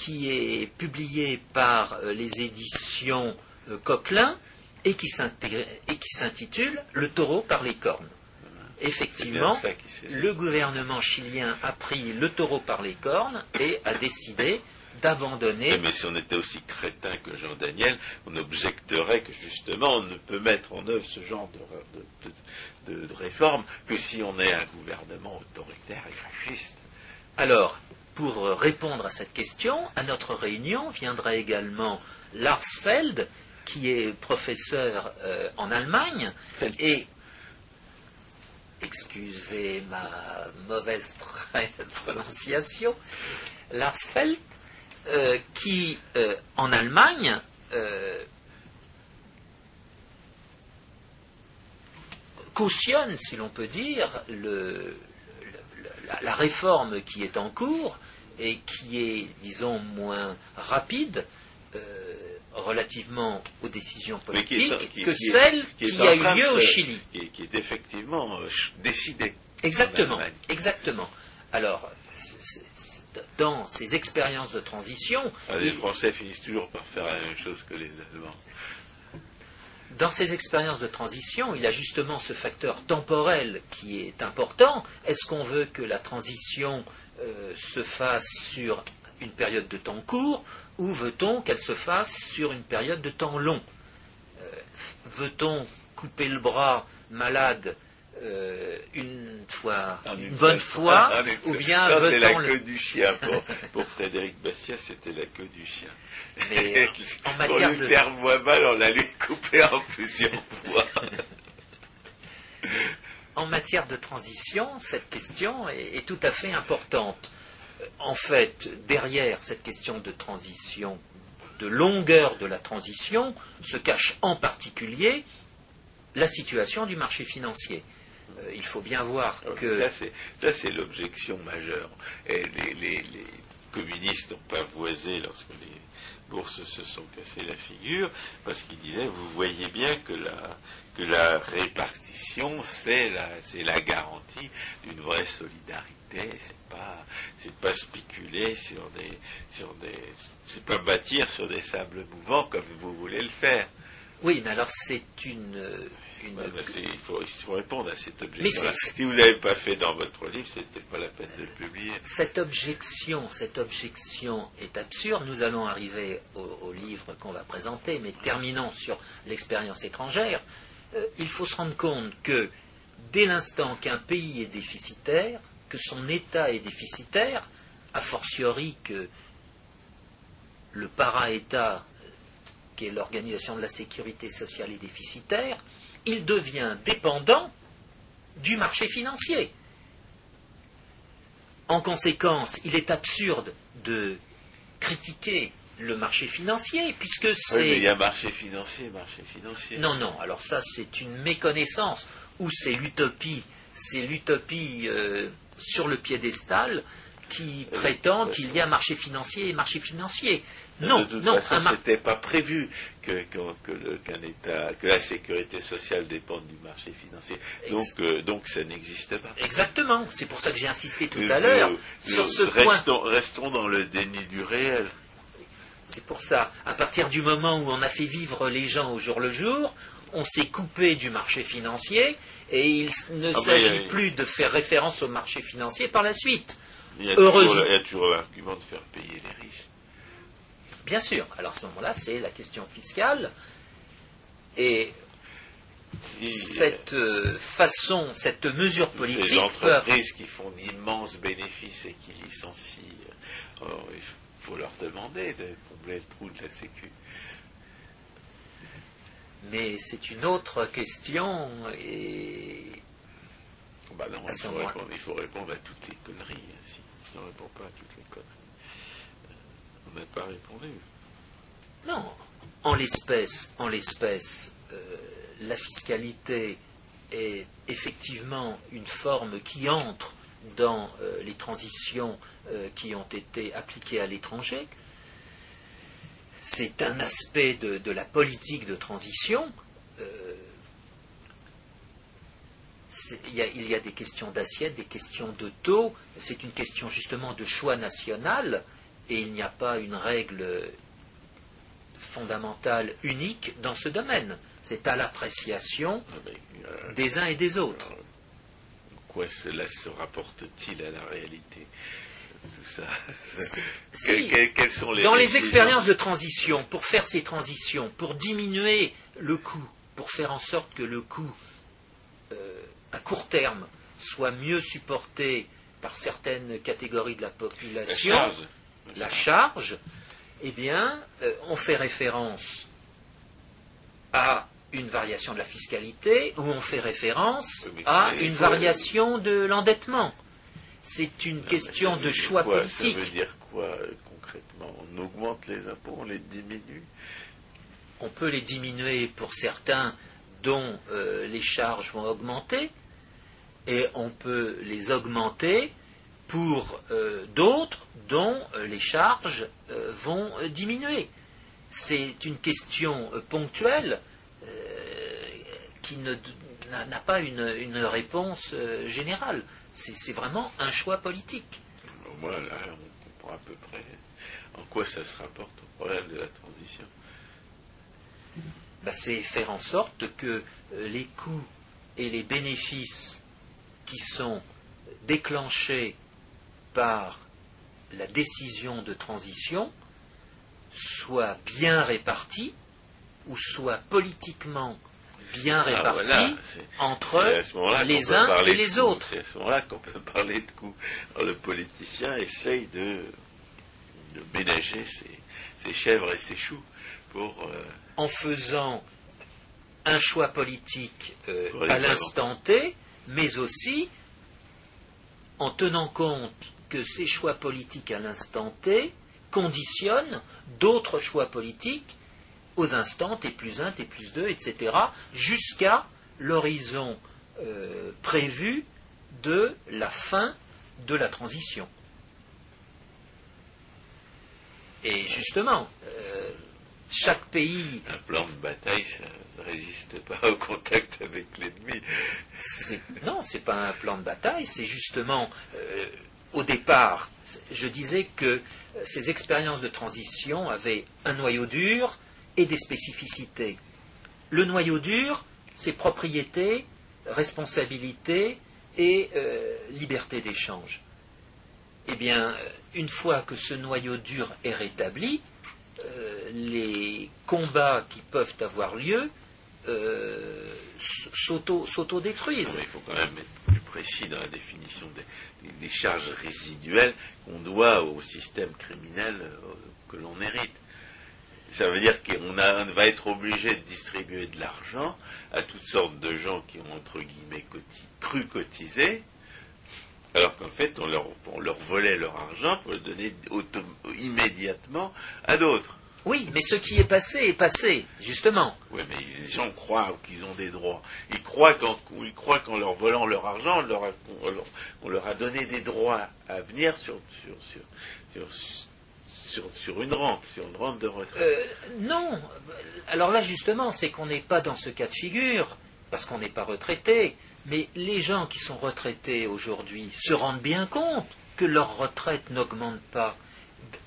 Speaker 1: qui est publié par euh, les éditions euh, Coquelin et qui s'intitule Le taureau par les cornes. Effectivement, le gouvernement chilien a pris le taureau par les cornes et a décidé d'abandonner.
Speaker 2: Mais si on était aussi crétin que Jean Daniel, on objecterait que justement on ne peut mettre en œuvre ce genre de, de- de- de réforme que si on est un gouvernement autoritaire et fasciste.
Speaker 1: Alors, pour euh, répondre à cette question, à notre réunion viendra également Lars Feld, qui est professeur euh, en Allemagne, et excusez ma mauvaise *laughs* prononciation, Lars Feld, euh, qui euh, en Allemagne cautionne, si l'on peut dire, le- le- la, la réforme qui est en cours et qui est, disons, moins rapide euh, relativement aux décisions politiques que celle qui, a eu lieu au Chili.
Speaker 2: Qui, est effectivement euh, décidée.
Speaker 1: Exactement, exactement. Alors, dans ces expériences de transition...
Speaker 2: Ah, les Français finissent toujours par faire la même chose que les Allemands.
Speaker 1: Dans ces expériences de transition, il y a justement ce facteur temporel qui est important. Est-ce qu'on veut que la transition euh, se fasse sur une période de temps court ou veut-on qu'elle se fasse sur une période de temps long euh, Veut-on couper le bras malade euh, une fois, une, bonne fois, *laughs* ou bien
Speaker 2: c'est la queue du chien. Pour, Frédéric Bastien, c'était la queue du chien. Mais *laughs* en matière pour lui faire moins mal, on l'a lui couper en plusieurs fois. *laughs*
Speaker 1: en matière de transition, cette question est, tout à fait importante. En fait, derrière cette question de transition, de longueur de la transition, se cache en particulier la situation du marché financier. Euh, il faut bien voir ah que...
Speaker 2: Ça, c'est l'objection majeure. Et les, communistes n'ont pas voisé lorsque les bourses se sont cassées la figure, parce qu'ils disaient, vous voyez bien que la, que la répartition, c'est la, la garantie d'une vraie solidarité. C'est pas, c'est pas spéculer sur des, sur des, c'est pas bâtir sur des sables mouvants comme vous voulez le faire.
Speaker 1: Oui, mais alors c'est une,
Speaker 2: il, faut, répondre à cette objection. Si vous n'avez pas fait dans votre livre, ce n'était pas la peine de le publier.
Speaker 1: Cette objection, cette objection est absurde. Nous allons arriver au, livre qu'on va présenter, mais terminons sur l'expérience étrangère. Euh, il faut se rendre compte que dès l'instant qu'un pays est déficitaire, que son État est déficitaire, a fortiori que le para-État, euh, qui est l'organisation de la sécurité sociale, est déficitaire, il devient dépendant du marché financier. En conséquence, il est absurde de critiquer le marché financier, puisque c'est...
Speaker 2: Oui, il y a marché financier, marché financier.
Speaker 1: Non, non, alors ça c'est une méconnaissance, ou c'est l'utopie, c'est l'utopie euh, sur le piédestal qui prétend qu'il y a marché financier et marché financier. Non,
Speaker 2: de toute
Speaker 1: non,
Speaker 2: façon, ce n'était pas prévu que, qu'un État, que la sécurité sociale dépende du marché financier. Donc, euh, donc ça n'existe pas.
Speaker 1: Exactement. C'est pour ça que j'ai insisté tout à l'heure sur ce
Speaker 2: restons,
Speaker 1: point.
Speaker 2: Restons dans le déni du réel.
Speaker 1: C'est pour ça. À partir du moment où on a fait vivre les gens au jour le jour, on s'est coupé du marché financier et il ne ah, s'agit plus de faire référence au marché financier par la suite.
Speaker 2: Il y a, toujours, l'argument de faire payer les riches.
Speaker 1: Bien sûr. Alors à ce moment-là, c'est la question fiscale. Et cette euh, façon, cette mesure politique. Ces
Speaker 2: entreprises qui font d'immenses bénéfices et qui licencient, euh, il faut leur demander de combler le trou de la Sécu.
Speaker 1: Mais c'est une autre question et.
Speaker 2: Bah non, il faut, répondre, il faut, répondre, à toutes les conneries. Ne répond pas à toutes les conneries. On n'a pas répondu.
Speaker 1: Non, en l'espèce, en l'espèce, euh, la fiscalité est effectivement une forme qui entre dans euh, les transitions euh, qui ont été appliquées à l'étranger. C'est un aspect de, la politique de transition. Il y, a, des questions d'assiette, des questions de taux. C'est une question justement de choix national et il n'y a pas une règle fondamentale unique dans ce domaine. C'est à l'appréciation ah, euh, des uns et des autres.
Speaker 2: quoi cela se rapporte-t-il à la réalité tout ça? *laughs*
Speaker 1: sont les Dans les expériences de transition, pour faire ces transitions, pour diminuer le coût, pour faire en sorte que le coût euh, à court soit mieux supporté par certaines catégories de la population, la charge, eh bien, euh, on fait référence à une variation de la fiscalité ou on fait référence à une variation de l'endettement. C'est une question de choix politique.
Speaker 2: Ça veut dire quoi euh, concrètement? On augmente les impôts, on les diminue?
Speaker 1: On peut les diminuer pour certains dont euh, les charges vont augmenter et on peut les augmenter pour d'autres dont les charges vont diminuer. C'est une question ponctuelle qui n'a pas une, réponse générale. C'est vraiment un choix politique.
Speaker 2: Voilà, on comprend à peu près en quoi ça se rapporte au problème de la transition.
Speaker 1: Bah, c'est faire en sorte que euh, les coûts et les bénéfices qui sont déclenchés par la décision de transition soient bien répartis ou soient politiquement bien ah, répartis entre les uns et les autres.
Speaker 2: C'est à ce moment-là qu'on peut parler de coûts. le politicien essaye de, ménager ses, chèvres et ses choux pour... Euh,
Speaker 1: en faisant un choix politique euh, à l'instant T, mais aussi en tenant compte que ces choix politiques à l'instant T conditionnent d'autres choix politiques aux instants T plus 1, T plus 2, etc., jusqu'à l'horizon euh, prévu de la fin de la transition. Et justement, euh, chaque pays.
Speaker 2: Un plan de bataille, résiste pas au contact avec l'ennemi.
Speaker 1: Non, ce n'est pas un plan de bataille, c'est justement, euh, au départ, je disais que ces expériences de transition avaient un noyau dur et des spécificités. Le noyau dur, c'est propriété, responsabilité et euh, liberté d'échange. Eh bien, une fois que ce noyau dur est rétabli, euh, les combats qui peuvent avoir lieu euh, s'auto-détruisent.
Speaker 2: il faut quand même être plus précis dans la définition des, charges résiduelles qu'on doit au système criminel euh, que l'on hérite. Ça veut dire qu'on va être obligé de distribuer de l'argent à toutes sortes de gens qui ont, entre guillemets, cru cotiser, alors qu'en fait, on leur, volait leur argent pour le donner immédiatement à d'autres.
Speaker 1: Oui, mais ce qui est passé est passé, justement.
Speaker 2: Oui, mais les gens croient qu'ils ont des droits. Ils croient qu'en, leur volant leur argent, on leur, a, donné des droits à venir sur, une rente, sur une rente de retraite.
Speaker 1: Euh, non. Alors là, justement, c'est qu'on n'est pas dans ce cas de figure, parce qu'on n'est pas retraité. Mais les gens qui sont retraités aujourd'hui se rendent bien compte que leur retraite n'augmente pas.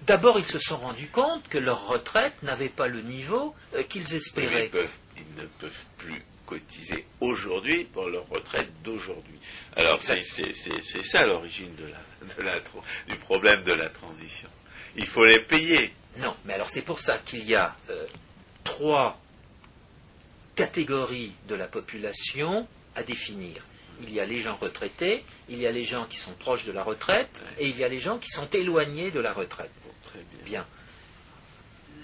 Speaker 1: D'abord, ils se sont rendus compte que leur retraite n'avait pas le niveau euh, qu'ils espéraient.
Speaker 2: Ils, ne peuvent plus cotiser aujourd'hui pour leur retraite d'aujourd'hui. Alors c'est ça l'origine du problème de la transition. Il faut les payer.
Speaker 1: Non, mais alors c'est pour ça qu'il y a euh, trois catégories de la population à définir. Il y a les gens retraités, il y a les gens qui sont proches de la retraite, et il y a les gens qui sont éloignés de la retraite. Bien.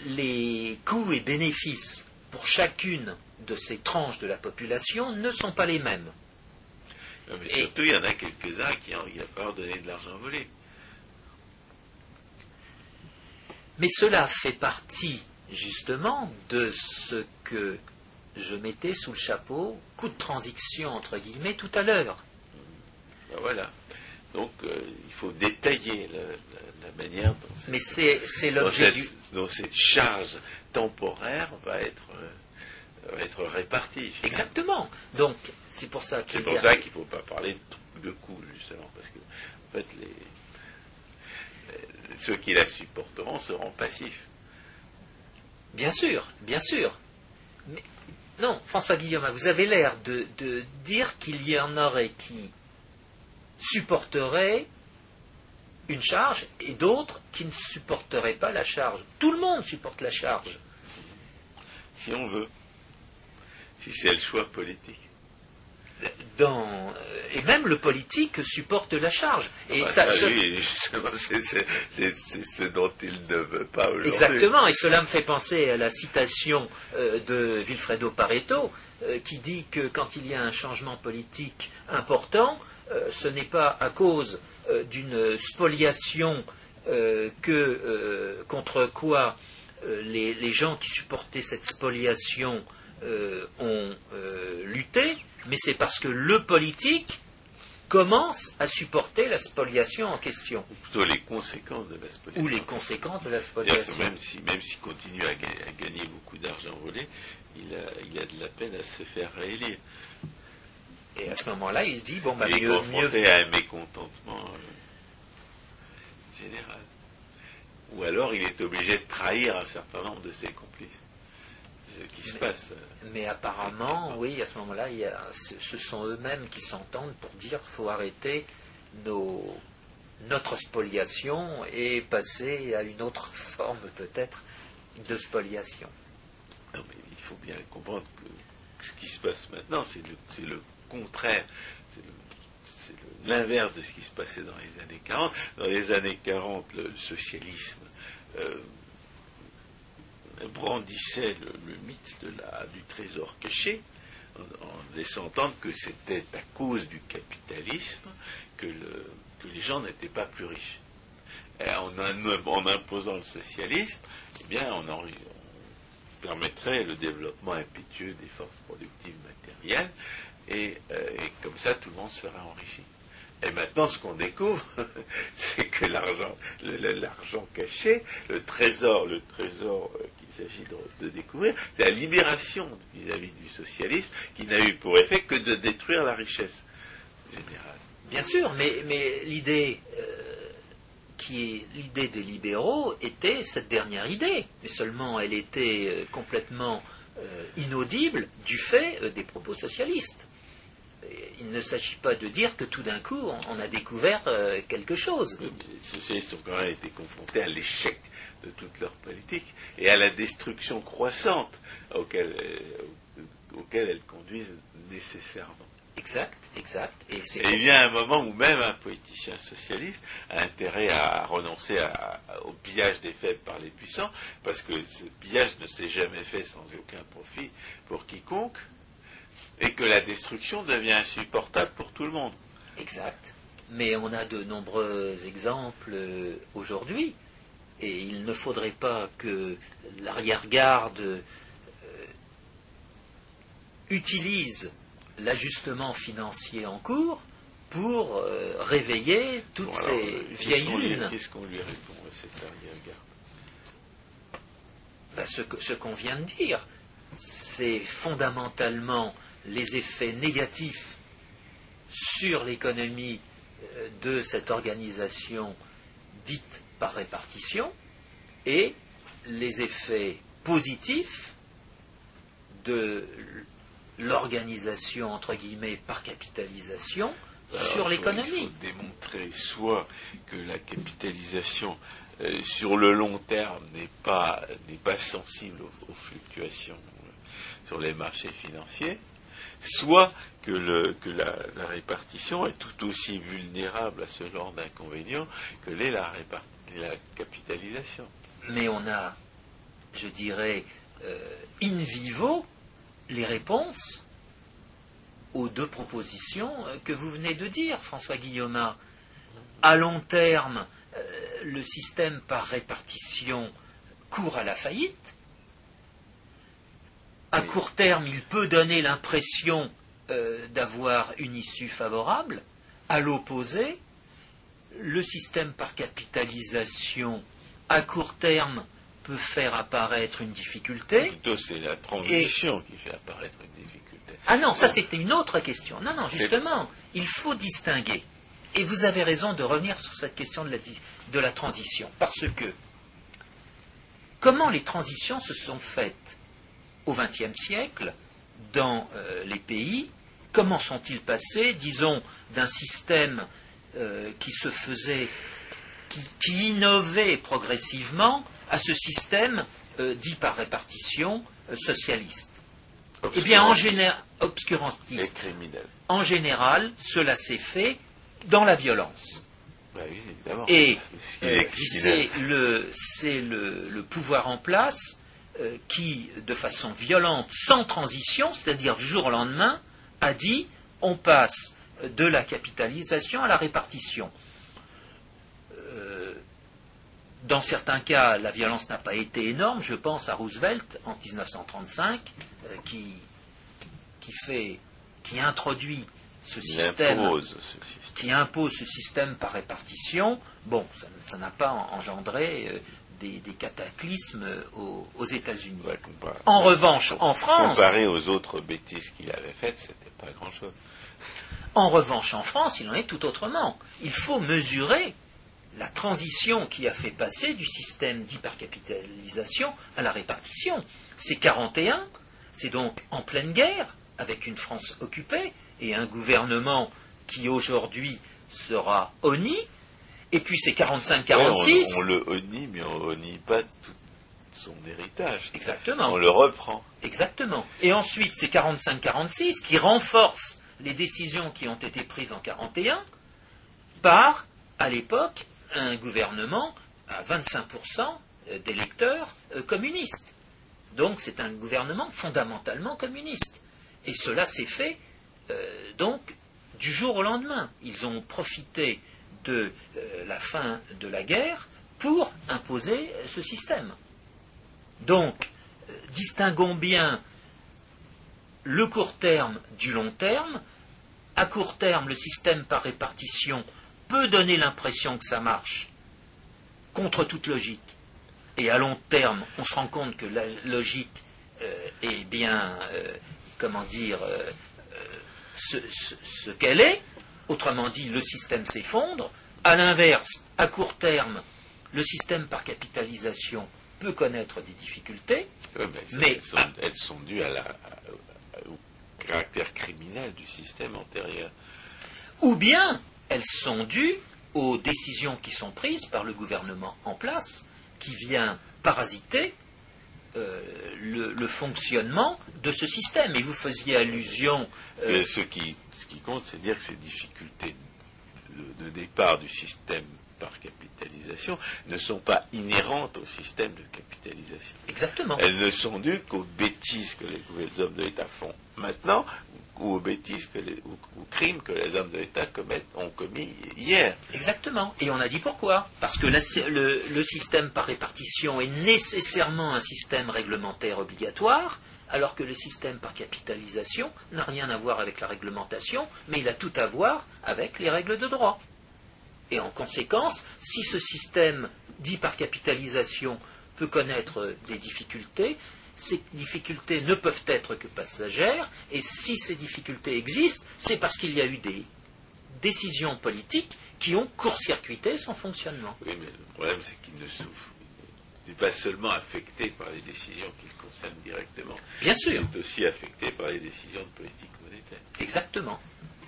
Speaker 1: Les coûts et bénéfices pour chacune de ces tranches de la population ne sont pas les mêmes.
Speaker 2: mais surtout, il y en a quelques-uns qui ont, il va donner de l'argent volé.
Speaker 1: Mais cela fait partie justement de ce que je mettais sous le chapeau coup de transition, entre guillemets, tout à l'heure.
Speaker 2: Ben voilà. Donc, euh, il faut détailler manière dont,
Speaker 1: Mais c'est, l'objet du...
Speaker 2: dont cette charge temporaire va être, euh, être répartie.
Speaker 1: Exactement. Donc, c'est pour ça
Speaker 2: qu'il C'est pour ça qu'il ne faut pas parler de, coûts, justement, parce que, en fait, les, ceux qui la supporteront seront passifs.
Speaker 1: Bien sûr, bien sûr. Mais non, François Guillaume, vous avez l'air de, dire qu'il y en aurait qui supporteraient une charge et d'autres qui ne supporteraient pas la charge. Tout le monde supporte la charge.
Speaker 2: Si on veut. Si c'est le choix politique.
Speaker 1: Dans, et même le politique supporte la charge. Et
Speaker 2: ça, *laughs* c'est ce dont il ne veut pas aujourd'hui.
Speaker 1: Exactement, et cela me fait penser à la citation euh, de Vilfredo Pareto, euh, qui dit que quand il y a un changement politique important, euh, ce n'est pas à cause d'une spoliation que, contre quoi les, les, gens qui supportaient cette spoliation ont lutté, mais c'est parce que le politique commence à supporter la spoliation en question.
Speaker 2: Ou plutôt les conséquences de la spoliation.
Speaker 1: Ou les conséquences de la spoliation.
Speaker 2: Même s'il même s'il continue à, à gagner beaucoup d'argent volé, il a, il a de la peine à se faire réélire.
Speaker 1: Et à ce moment-là, il se dit, bon, bah,
Speaker 2: il est
Speaker 1: mieux,
Speaker 2: confronté
Speaker 1: mieux,
Speaker 2: à un mécontentement euh, général. Ou alors il est obligé de trahir un certain nombre de ses complices. Ce qui se
Speaker 1: Mais-
Speaker 2: passe. euh,
Speaker 1: Mais apparemment, oui, à ce moment-là, ce sont eux-mêmes qui s'entendent pour dire faut arrêter nos- notre spoliation et passer à une autre forme peut-être de spoliation.
Speaker 2: Non, mais il faut bien comprendre que ce qui se passe maintenant, c'est le, c'est le contraire. C'est l'inverse de ce qui se passait dans les années 40. Dans les années 40, le, socialisme euh, brandissait le, mythe de la, du trésor caché, en, en laissant entendre que c'était à cause du capitalisme que, que les gens n'étaient pas plus riches. En, imposant le socialisme, eh bien, on, en- on permettrait le développement impétueux des forces productives matérielles, et, euh, et comme ça, tout le monde serait enrichi. Et maintenant, ce qu'on découvre, *laughs* c'est que l'argent, caché, le trésor, le trésor euh, qu'il s'agit de, découvrir, c'est la libération vis-à-vis du socialisme qui n'a eu pour effet que de détruire la richesse générale.
Speaker 1: Bien sûr, mais, l'idée euh, qui est l'idée des libéraux était cette dernière idée, mais seulement elle était complètement inaudible du fait des propos socialistes. Et il ne s'agit pas de dire que tout d'un coup on, a découvert euh, quelque chose.
Speaker 2: Les socialistes ont quand même été confrontés à l'échec de toute leur politique et à la destruction croissante auquel, euh, auquel elles conduisent nécessairement.
Speaker 1: Exact, exact. Et c'est
Speaker 2: Et il vient un moment où même un politicien socialiste a intérêt à renoncer à- au pillage des faibles par les puissants, parce que ce pillage ne s'est jamais fait sans aucun profit pour quiconque, et que la destruction devient insupportable pour tout le monde.
Speaker 1: Exact. Mais on a de nombreux exemples euh, aujourd'hui. Et il ne faudrait pas que l'arrière-garde euh, utilise l'ajustement financier en cours pour euh, réveiller toutes
Speaker 2: Bon, alors,
Speaker 1: ces vieilles lunes.
Speaker 2: Qu'est-ce qu'on lui répond à cette arrière-garde?
Speaker 1: Ben, ce que- ce qu'on vient de dire, c'est fondamentalement les effets négatifs sur l'économie euh, de cette organisation dite par répartition et les effets positifs de l'organisation entre guillemets par capitalisation
Speaker 2: Alors,
Speaker 1: sur l'économie.
Speaker 2: Il faut démontrer soit que la capitalisation euh, sur le long terme n'est pas, pas sensible aux, aux fluctuations euh, sur les marchés financiers, soit que, la, répartition est tout aussi vulnérable à ce genre d'inconvénients que l'est la, capitalisation.
Speaker 1: mais on a, je dirais, euh, in vivo les réponses aux deux propositions euh, que vous venez de dire, François Guillaume. À long terme, euh, le système par répartition court à la faillite. À court terme, il peut donner l'impression euh, d'avoir une issue favorable. À l'opposé, le système par capitalisation, à court terme, peut faire apparaître une difficulté.
Speaker 2: Plutôt, c'est la transition qui fait apparaître une difficulté.
Speaker 1: Ah non, ça c'était une autre question. Non, non, justement, il faut distinguer. Et vous avez raison de revenir sur cette question de la, di- de la transition. Parce que comment les transitions se sont faites? Au XXe siècle dans euh, les pays Comment sont-ils passés, disons, d'un système euh, qui se faisait, qui, qui innovait progressivement à ce système euh, dit par répartition socialiste? Eh bien, en général, obscurantiste.
Speaker 2: Et criminel.
Speaker 1: En général, cela s'est fait dans la violence.
Speaker 2: Bah oui.
Speaker 1: Et c'est le, c'est le, le pouvoir en place qui, de façon violente, sans transition, c'est-à-dire du jour au lendemain, a dit on passe de la capitalisation à la répartition. Euh, dans certains cas, la violence n'a pas été énorme. Je pense à Roosevelt en 1935, euh, qui, qui, fait, qui introduit ce système,
Speaker 2: impose ce système.
Speaker 1: qui impose ce système par répartition, bon, ça- n'a pas engendré euh, des, des cataclysmes aux, aux États-Unis.
Speaker 2: Ouais,
Speaker 1: En revanche, en France,
Speaker 2: Comparé aux autres bêtises qu'il avait faites, c'était pas grand-chose.
Speaker 1: En revanche, en France, il en est tout autrement. Il faut mesurer la transition qui a fait passer du système d'hypercapitalisation à la répartition. C'est 41, c'est donc en pleine guerre, avec une France occupée et un gouvernement qui aujourd'hui sera honni. Et puis c'est 45-46.
Speaker 2: Ouais, on, on le honnie, mais on honnie pas tout son héritage.
Speaker 1: Exactement.
Speaker 2: On le reprend.
Speaker 1: Exactement. Et ensuite, c'est 45-46 qui renforce les décisions qui ont été prises en 41 par, à l'époque, un gouvernement à 25% d'électeurs euh, communistes. Donc c'est un gouvernement fondamentalement communiste. Et cela s'est fait euh, donc du jour au lendemain. Ils ont profité de euh, la fin de la guerre pour imposer ce système. Donc, euh, distinguons bien le court terme du long terme. À court terme, le système par répartition peut donner l'impression que ça marche, contre toute logique. Et à long terme, on se rend compte que la logique euh, est bien, comment dire, ce qu'elle est. Autrement dit, le système s'effondre. À l'inverse, à court terme, le système par capitalisation peut connaître des difficultés.
Speaker 2: Mais elles, sont, elles sont dues à la, à- au caractère criminel du système antérieur.
Speaker 1: ou bien elles sont dues aux décisions qui sont prises par le gouvernement en place, qui vient parasiter euh, le, le fonctionnement de ce système. Et vous faisiez allusion, euh,
Speaker 2: Mais ce, qui, qui compte, c'est dire que ces difficultés de, de départ du système par capitalisation ne sont pas inhérentes au système de capitalisation.
Speaker 1: exactement,
Speaker 2: Elles ne sont dues qu'aux bêtises que les, les hommes de l'État font maintenant ou aux bêtises que les, aux, aux crimes que les hommes de l'État ont commis hier.
Speaker 1: exactement. Et on a dit pourquoi Parce que la- le, le système par répartition est nécessairement un système réglementaire obligatoire, alors que le système par capitalisation n'a rien à voir avec la réglementation, mais il a tout à voir avec les règles de droit. Et en conséquence, si ce système dit par capitalisation peut connaître des difficultés, ces difficultés ne peuvent être que passagères, et si ces difficultés existent, c'est parce qu'il y a eu des décisions politiques qui ont court-circuité son fonctionnement.
Speaker 2: Oui, mais le problème, c'est qu'il ne souffre. N'est pas seulement affecté par les décisions qui directement.
Speaker 1: Bien sûr,
Speaker 2: est aussi affecté par les décisions de politique monétaire.
Speaker 1: exactement.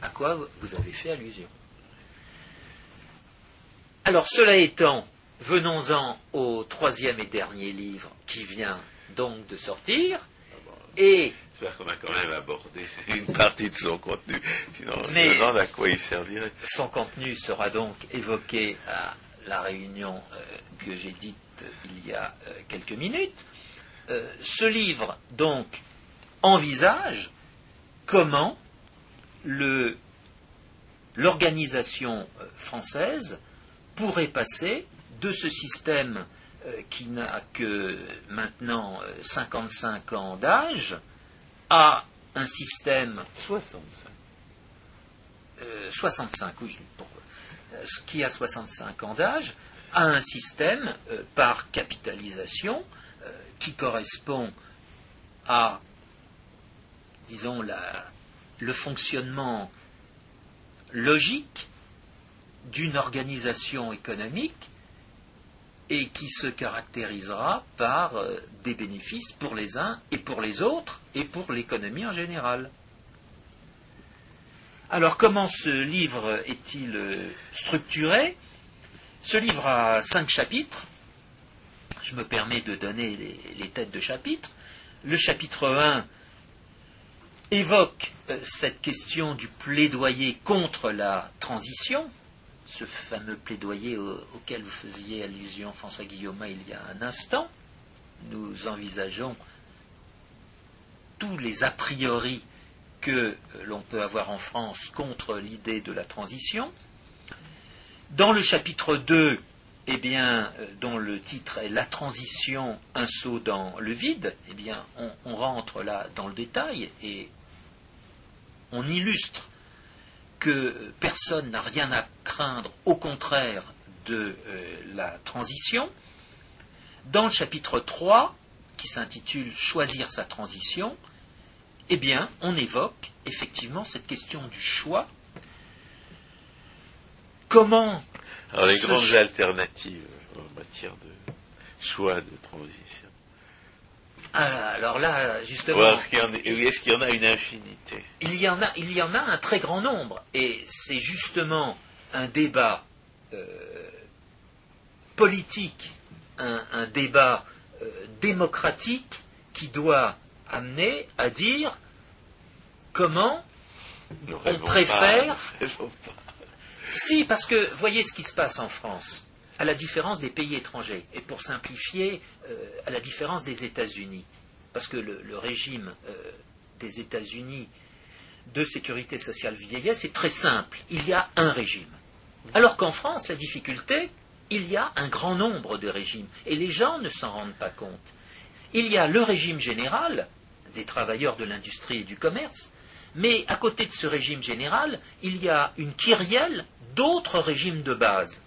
Speaker 1: À quoi vous avez fait allusion. Alors, cela étant, venons-en au troisième et dernier livre qui vient donc de sortir. Et
Speaker 2: J'espère qu'on a quand même abordé *laughs* une partie de son contenu. Sinon,
Speaker 1: Mais-
Speaker 2: je me demande à quoi il servirait.
Speaker 1: son contenu sera donc évoqué à la réunion euh, que j'ai dite euh, il y a euh, quelques minutes. Euh, ce livre, donc, envisage comment l'organisation euh, française pourrait passer de ce système euh, qui n'a que maintenant euh, 55 ans d'âge à un système
Speaker 2: 65.
Speaker 1: euh, 65, oui, pourquoi, qui a 65 ans d'âge, a un système euh, par capitalisation qui correspond à, disons, la- le fonctionnement logique d'une organisation économique et qui se caractérisera par euh, des bénéfices pour les uns et pour les autres et pour l'économie en général. Alors comment ce livre est-il euh, structuré? Ce livre a cinq chapitres. Je me permets de donner les, têtes de chapitres. Le chapitre 1 évoque euh, cette question du plaidoyer contre la transition, ce fameux plaidoyer au- auquel vous faisiez allusion, François Guillaume, il y a un instant. Nous envisageons tous les a priori que l'on peut avoir en France contre l'idée de la transition. Dans le chapitre 2, eh bien, euh, dont le titre est La transition, un saut dans le vide, eh bien, on, rentre là dans le détail et on illustre que personne n'a rien à craindre, au contraire de euh, la transition. Dans le chapitre 3, qui s'intitule Choisir sa transition, eh bien, on évoque effectivement cette question du choix. Comment
Speaker 2: Alors, les grandes
Speaker 1: ch-
Speaker 2: alternatives en matière de choix de transition.
Speaker 1: Ah, Alors là, justement,
Speaker 2: est-ce qu'il y, en- ou est-ce qu'il y en a une infinité?
Speaker 1: Il y en a, il y en a un très grand nombre, et c'est justement un débat euh, politique, un, un débat euh, démocratique qui doit amener à dire comment
Speaker 2: rêvons
Speaker 1: préfère-
Speaker 2: pas.
Speaker 1: Si, parce que voyez ce qui se passe en France, à la différence des pays étrangers, et pour simplifier, euh, à la différence des États-Unis, parce que le, régime euh, des États-Unis de sécurité sociale vieillesse est très simple. Il y a un régime. Alors qu'en France, la difficulté, il y a un grand nombre de régimes, et les gens ne s'en rendent pas compte. Il y a le régime général des travailleurs de l'industrie et du commerce, mais à côté de ce régime général, il y a une kyrielle d'autres régimes de base.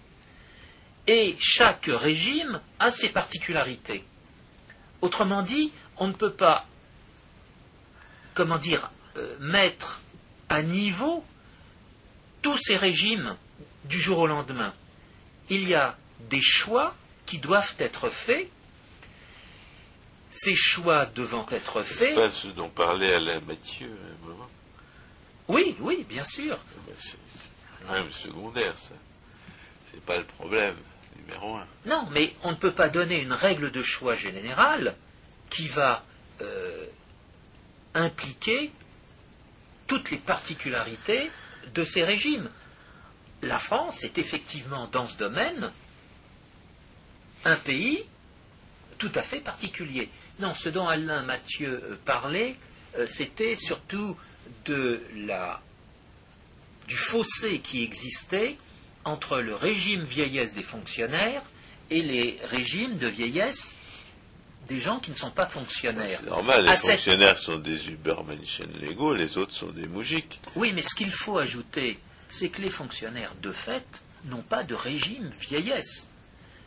Speaker 1: Et chaque régime a ses particularités. Autrement dit, on ne peut pas, comment dire, euh, mettre à niveau tous ces régimes du jour au lendemain. Il y a des choix qui doivent être faits. Ces choix devant être
Speaker 2: C'est
Speaker 1: faits,
Speaker 2: pas ce dont parlait Alain Mathieu à un moment.
Speaker 1: oui, oui, bien sûr,
Speaker 2: C'est c'est même secondaire, ça. C'est pas le problème, numéro un.
Speaker 1: Non, mais on ne peut pas donner une règle de choix générale qui va euh, impliquer toutes les particularités de ces régimes. La France est effectivement dans ce domaine un pays tout à fait particulier. Non, ce dont Alain Mathieu euh, parlait, euh, c'était surtout de la, du fossé qui existait entre le régime vieillesse des fonctionnaires et les régimes de vieillesse des gens qui ne sont pas fonctionnaires.
Speaker 2: C'est normal, les
Speaker 1: À cette-
Speaker 2: fonctionnaires sont des Übermenschen légaux, les autres sont des moujiks.
Speaker 1: Oui, mais ce qu'il faut ajouter, c'est que les fonctionnaires, de fait, n'ont pas de régime vieillesse.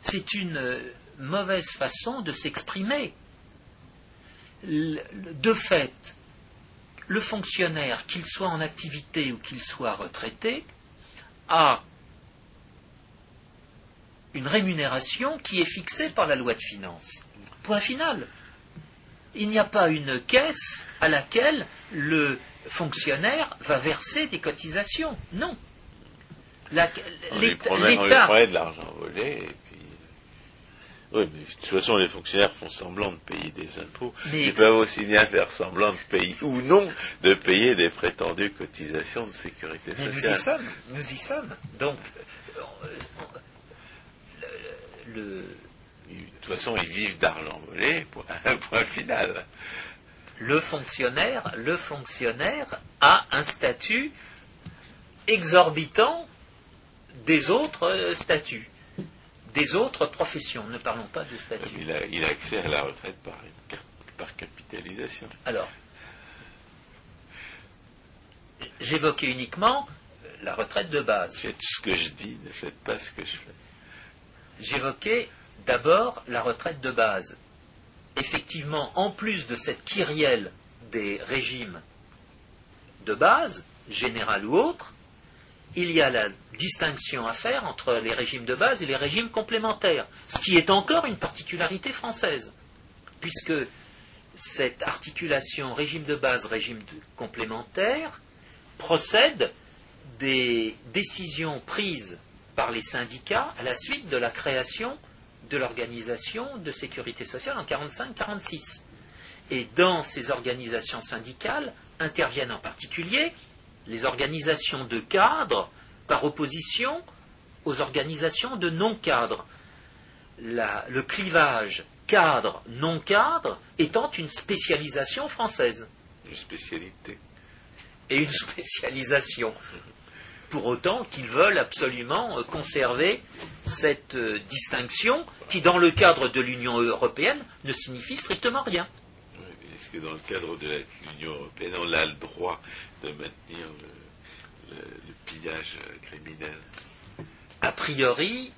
Speaker 1: C'est une euh, mauvaise façon de s'exprimer. De fait, le fonctionnaire, qu'il soit en activité ou qu'il soit retraité, a une rémunération qui est fixée par la loi de finances. Point final. Il n'y a pas une caisse à laquelle le fonctionnaire va verser des cotisations. Non. La-
Speaker 2: On lui
Speaker 1: l'État-
Speaker 2: promet, on lui
Speaker 1: L'État-
Speaker 2: promet de l'argent volé, et puis... Oui, mais de toute façon, les fonctionnaires font semblant de payer des impôts.
Speaker 1: Mais
Speaker 2: Ils peuvent aussi bien faire semblant de payer, ou non, de payer des prétendues cotisations de sécurité
Speaker 1: Mais nous y
Speaker 2: sociale.
Speaker 1: sommes, nous y sommes. Donc, euh, le, le-
Speaker 2: De toute façon, ils vivent d'argent volé, point, *laughs* point final.
Speaker 1: le fonctionnaire, le fonctionnaire a un statut exorbitant des autres euh, statuts, des autres professions. Ne parlons pas de statut.
Speaker 2: Il a, il a accès à la retraite par, par capitalisation.
Speaker 1: Alors, j'évoquais uniquement la retraite de base.
Speaker 2: Faites ce que je dis, ne faites pas ce que je fais.
Speaker 1: J'évoquais d'abord la retraite de base. Effectivement, en plus de cette kyrielle des régimes de base, général ou autre, il y a la distinction à faire entre les régimes de base et les régimes complémentaires, ce qui est encore une particularité française, puisque cette articulation régime de base, régime complémentaire procède des décisions prises par les syndicats à la suite de la création de l'organisation de sécurité sociale en 45-46. Et dans ces organisations syndicales interviennent en particulier les organisations de cadres par opposition aux organisations de non-cadres. Le clivage cadre-non-cadre étant une spécialisation française
Speaker 2: Une spécialité.
Speaker 1: et une spécialisation. Pour autant qu'ils veulent absolument euh, conserver cette euh, distinction qui, dans le cadre de l'Union européenne, ne signifie strictement rien.
Speaker 2: Est-ce que dans le cadre de l'Union européenne, on a le droit de maintenir le- le, pillage criminel
Speaker 1: A priori,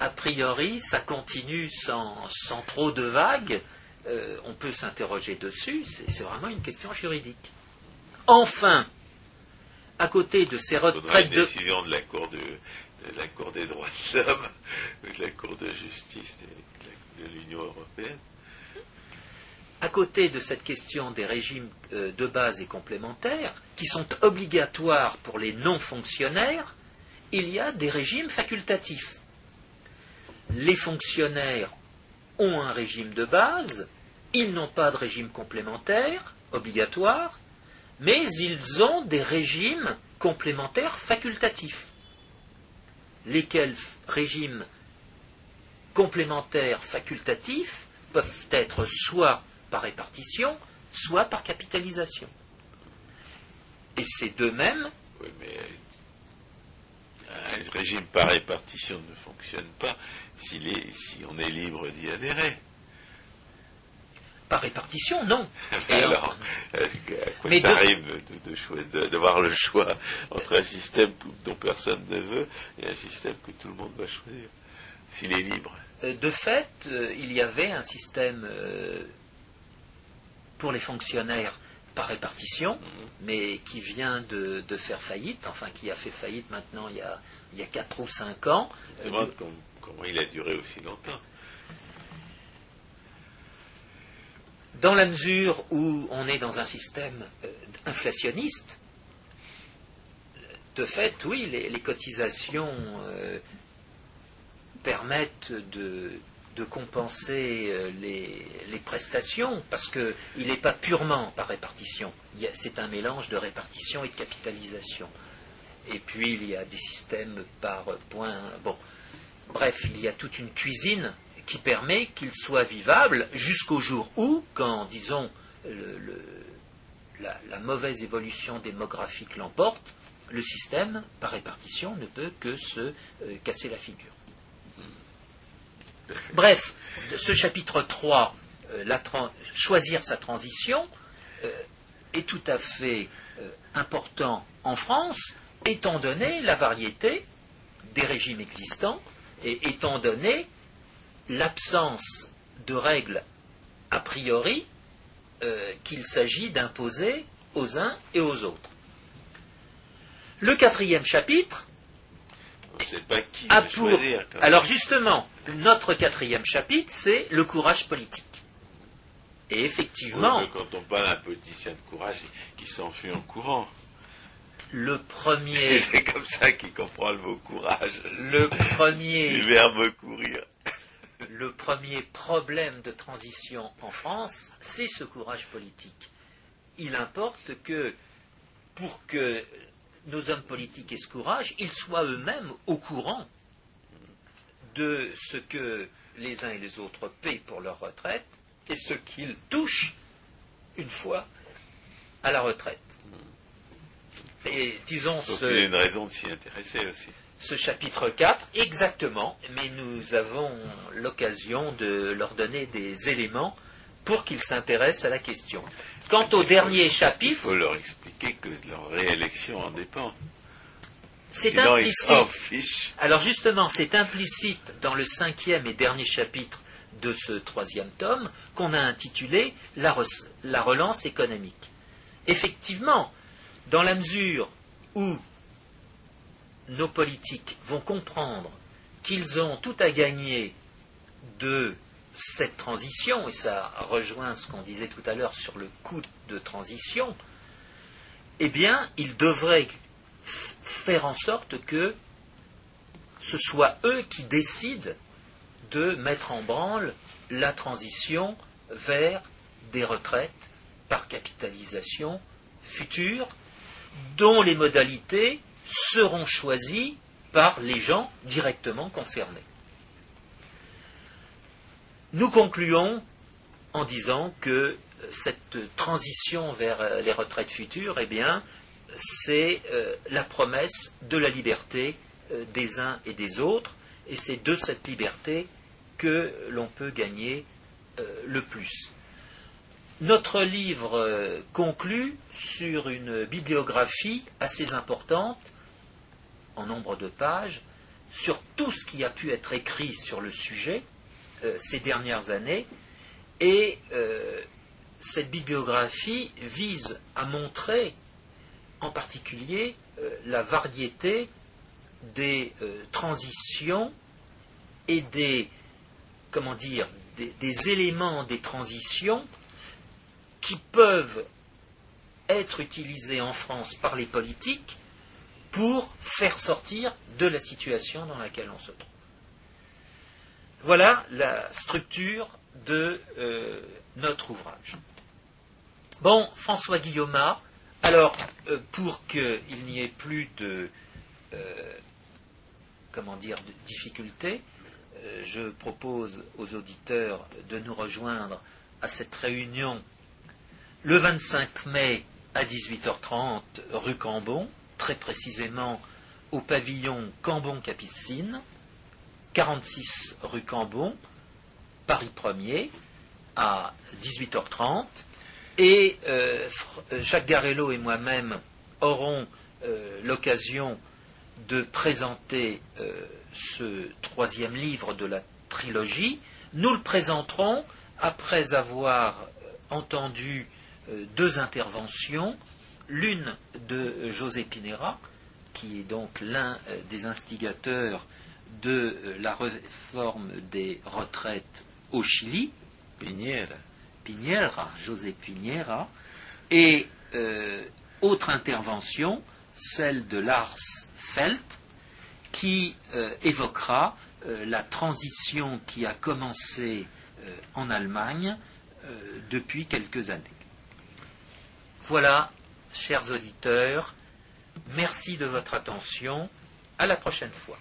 Speaker 1: a priori, ça continue sans, sans trop de vagues. Euh, on peut s'interroger dessus, c'est vraiment une question juridique. Enfin, à côté de ces retraites
Speaker 2: de... décision de la Cour, de, la cour des droits de l'homme, *laughs* de la Cour de justice de, de l'Union européenne.
Speaker 1: À côté de cette question des régimes euh, de base et complémentaires, qui sont obligatoires pour les non-fonctionnaires, il y a des régimes facultatifs. Les fonctionnaires ont un régime de base, ils n'ont pas de régime complémentaire obligatoire, mais ils ont des régimes complémentaires facultatifs. Lesquels régimes complémentaires facultatifs peuvent être soit par répartition, soit par capitalisation. Et c'est d'eux-mêmes.
Speaker 2: Oui, mais un régime par répartition ne fonctionne pas si on est libre d'y adhérer.
Speaker 1: Par répartition, non. *laughs*
Speaker 2: Alors, quoi ça arrive de, de, voir le choix entre un système dont personne ne veut et un système que tout le monde va choisir, s'il est libre?
Speaker 1: Euh, De fait, euh, il y avait un système euh, pour les fonctionnaires par répartition, mais qui vient de, faire faillite, enfin qui a fait faillite maintenant il y a, il y a 4 ou 5 ans.
Speaker 2: comment il a duré aussi longtemps
Speaker 1: Dans la mesure où on est dans un système euh, inflationniste, de fait, oui, les, cotisations euh, permettent de, compenser euh, les, prestations, parce qu'il n'est pas purement par répartition. C'est un mélange de répartition et de capitalisation. Et puis, il y a des systèmes par points. Bon, bref, il y a toute une cuisine qui permet qu'il soit vivable jusqu'au jour où, quand, disons, la, mauvaise évolution démographique l'emporte, le système, par répartition, ne peut que se euh, casser la figure. Bref, ce chapitre 3, euh, choisir sa transition, euh, est tout à fait important en France, étant donné la variété des régimes existants et étant donné l'absence de règles a priori euh, qu'il s'agit d'imposer aux uns et aux autres. Le quatrième chapitre
Speaker 2: pas qui a pour...
Speaker 1: Alors justement, notre quatrième chapitre, c'est le courage politique. Et effectivement...
Speaker 2: quand on parle d'un politicien de courage qui s'enfuit en courant.
Speaker 1: Le premier... *laughs*
Speaker 2: c'est comme ça qu'il comprend le mot courage.
Speaker 1: Le premier... *laughs*
Speaker 2: Le verbe courir *laughs*
Speaker 1: le premier problème de transition en France, c'est ce courage politique. Il importe que, pour que nos hommes politiques aient ce courage, ils soient eux-mêmes au courant de ce que les uns et les autres paient pour leur retraite et ce qu'ils touchent une fois à la retraite.
Speaker 2: Et disons ce... Il y a une raison de s'y intéresser aussi
Speaker 1: ce chapitre 4 exactement, mais nous avons l'occasion de leur donner des éléments pour qu'ils s'intéressent à la question. Quant au dernier chapitre.
Speaker 2: Il faut leur expliquer que leur réélection en dépend.
Speaker 1: C'est implicite. Alors justement, c'est implicite dans le cinquième et dernier chapitre de ce troisième tome qu'on a intitulé la, la relance économique. Effectivement, dans la mesure où nos politiques vont comprendre qu'ils ont tout à gagner de cette transition, et ça rejoint ce qu'on disait tout à l'heure sur le coût de transition, eh bien, ils devraient faire en sorte que ce soit eux qui décident de mettre en branle la transition vers des retraites par capitalisation future, dont les modalités seront choisis par les gens directement concernés. Nous concluons en disant que cette transition vers euh, les retraites futures, eh c'est euh, la promesse de la liberté euh, des uns et des autres, et c'est de cette liberté que l'on peut gagner le plus. notre livre conclut sur une bibliographie assez importante, en nombre de pages, sur tout ce qui a pu être écrit sur le sujet ces dernières années, et cette bibliographie vise à montrer en particulier la variété des transitions et des, comment dire, des, éléments des transitions qui peuvent être utilisés en France par les politiques pour faire sortir de la situation dans laquelle on se trouve. Voilà la structure de euh, notre ouvrage. Bon, François Guillaume, alors euh, pour qu'il n'y ait plus de euh, comment dire de difficultés, je propose aux auditeurs de nous rejoindre à cette réunion le 25 mai à 18h30 rue Cambon, très précisément au pavillon Cambon-Capucine, 46 rue Cambon, Paris 1er, à 18h30. Et euh, Jacques Garello et moi-même aurons euh, l'occasion de présenter ce troisième livre de la trilogie. Nous le présenterons après avoir euh, entendu euh, deux interventions, l'une de José Pinera, qui est donc l'un euh, des instigateurs de la réforme des retraites au Chili,
Speaker 2: Piñera,
Speaker 1: Piñera José Piñera, et autre intervention, celle de Lars Felt, qui euh, évoquera euh, la transition qui a commencé euh, en Allemagne depuis quelques années. Voilà, chers auditeurs, merci de votre attention. À la prochaine fois.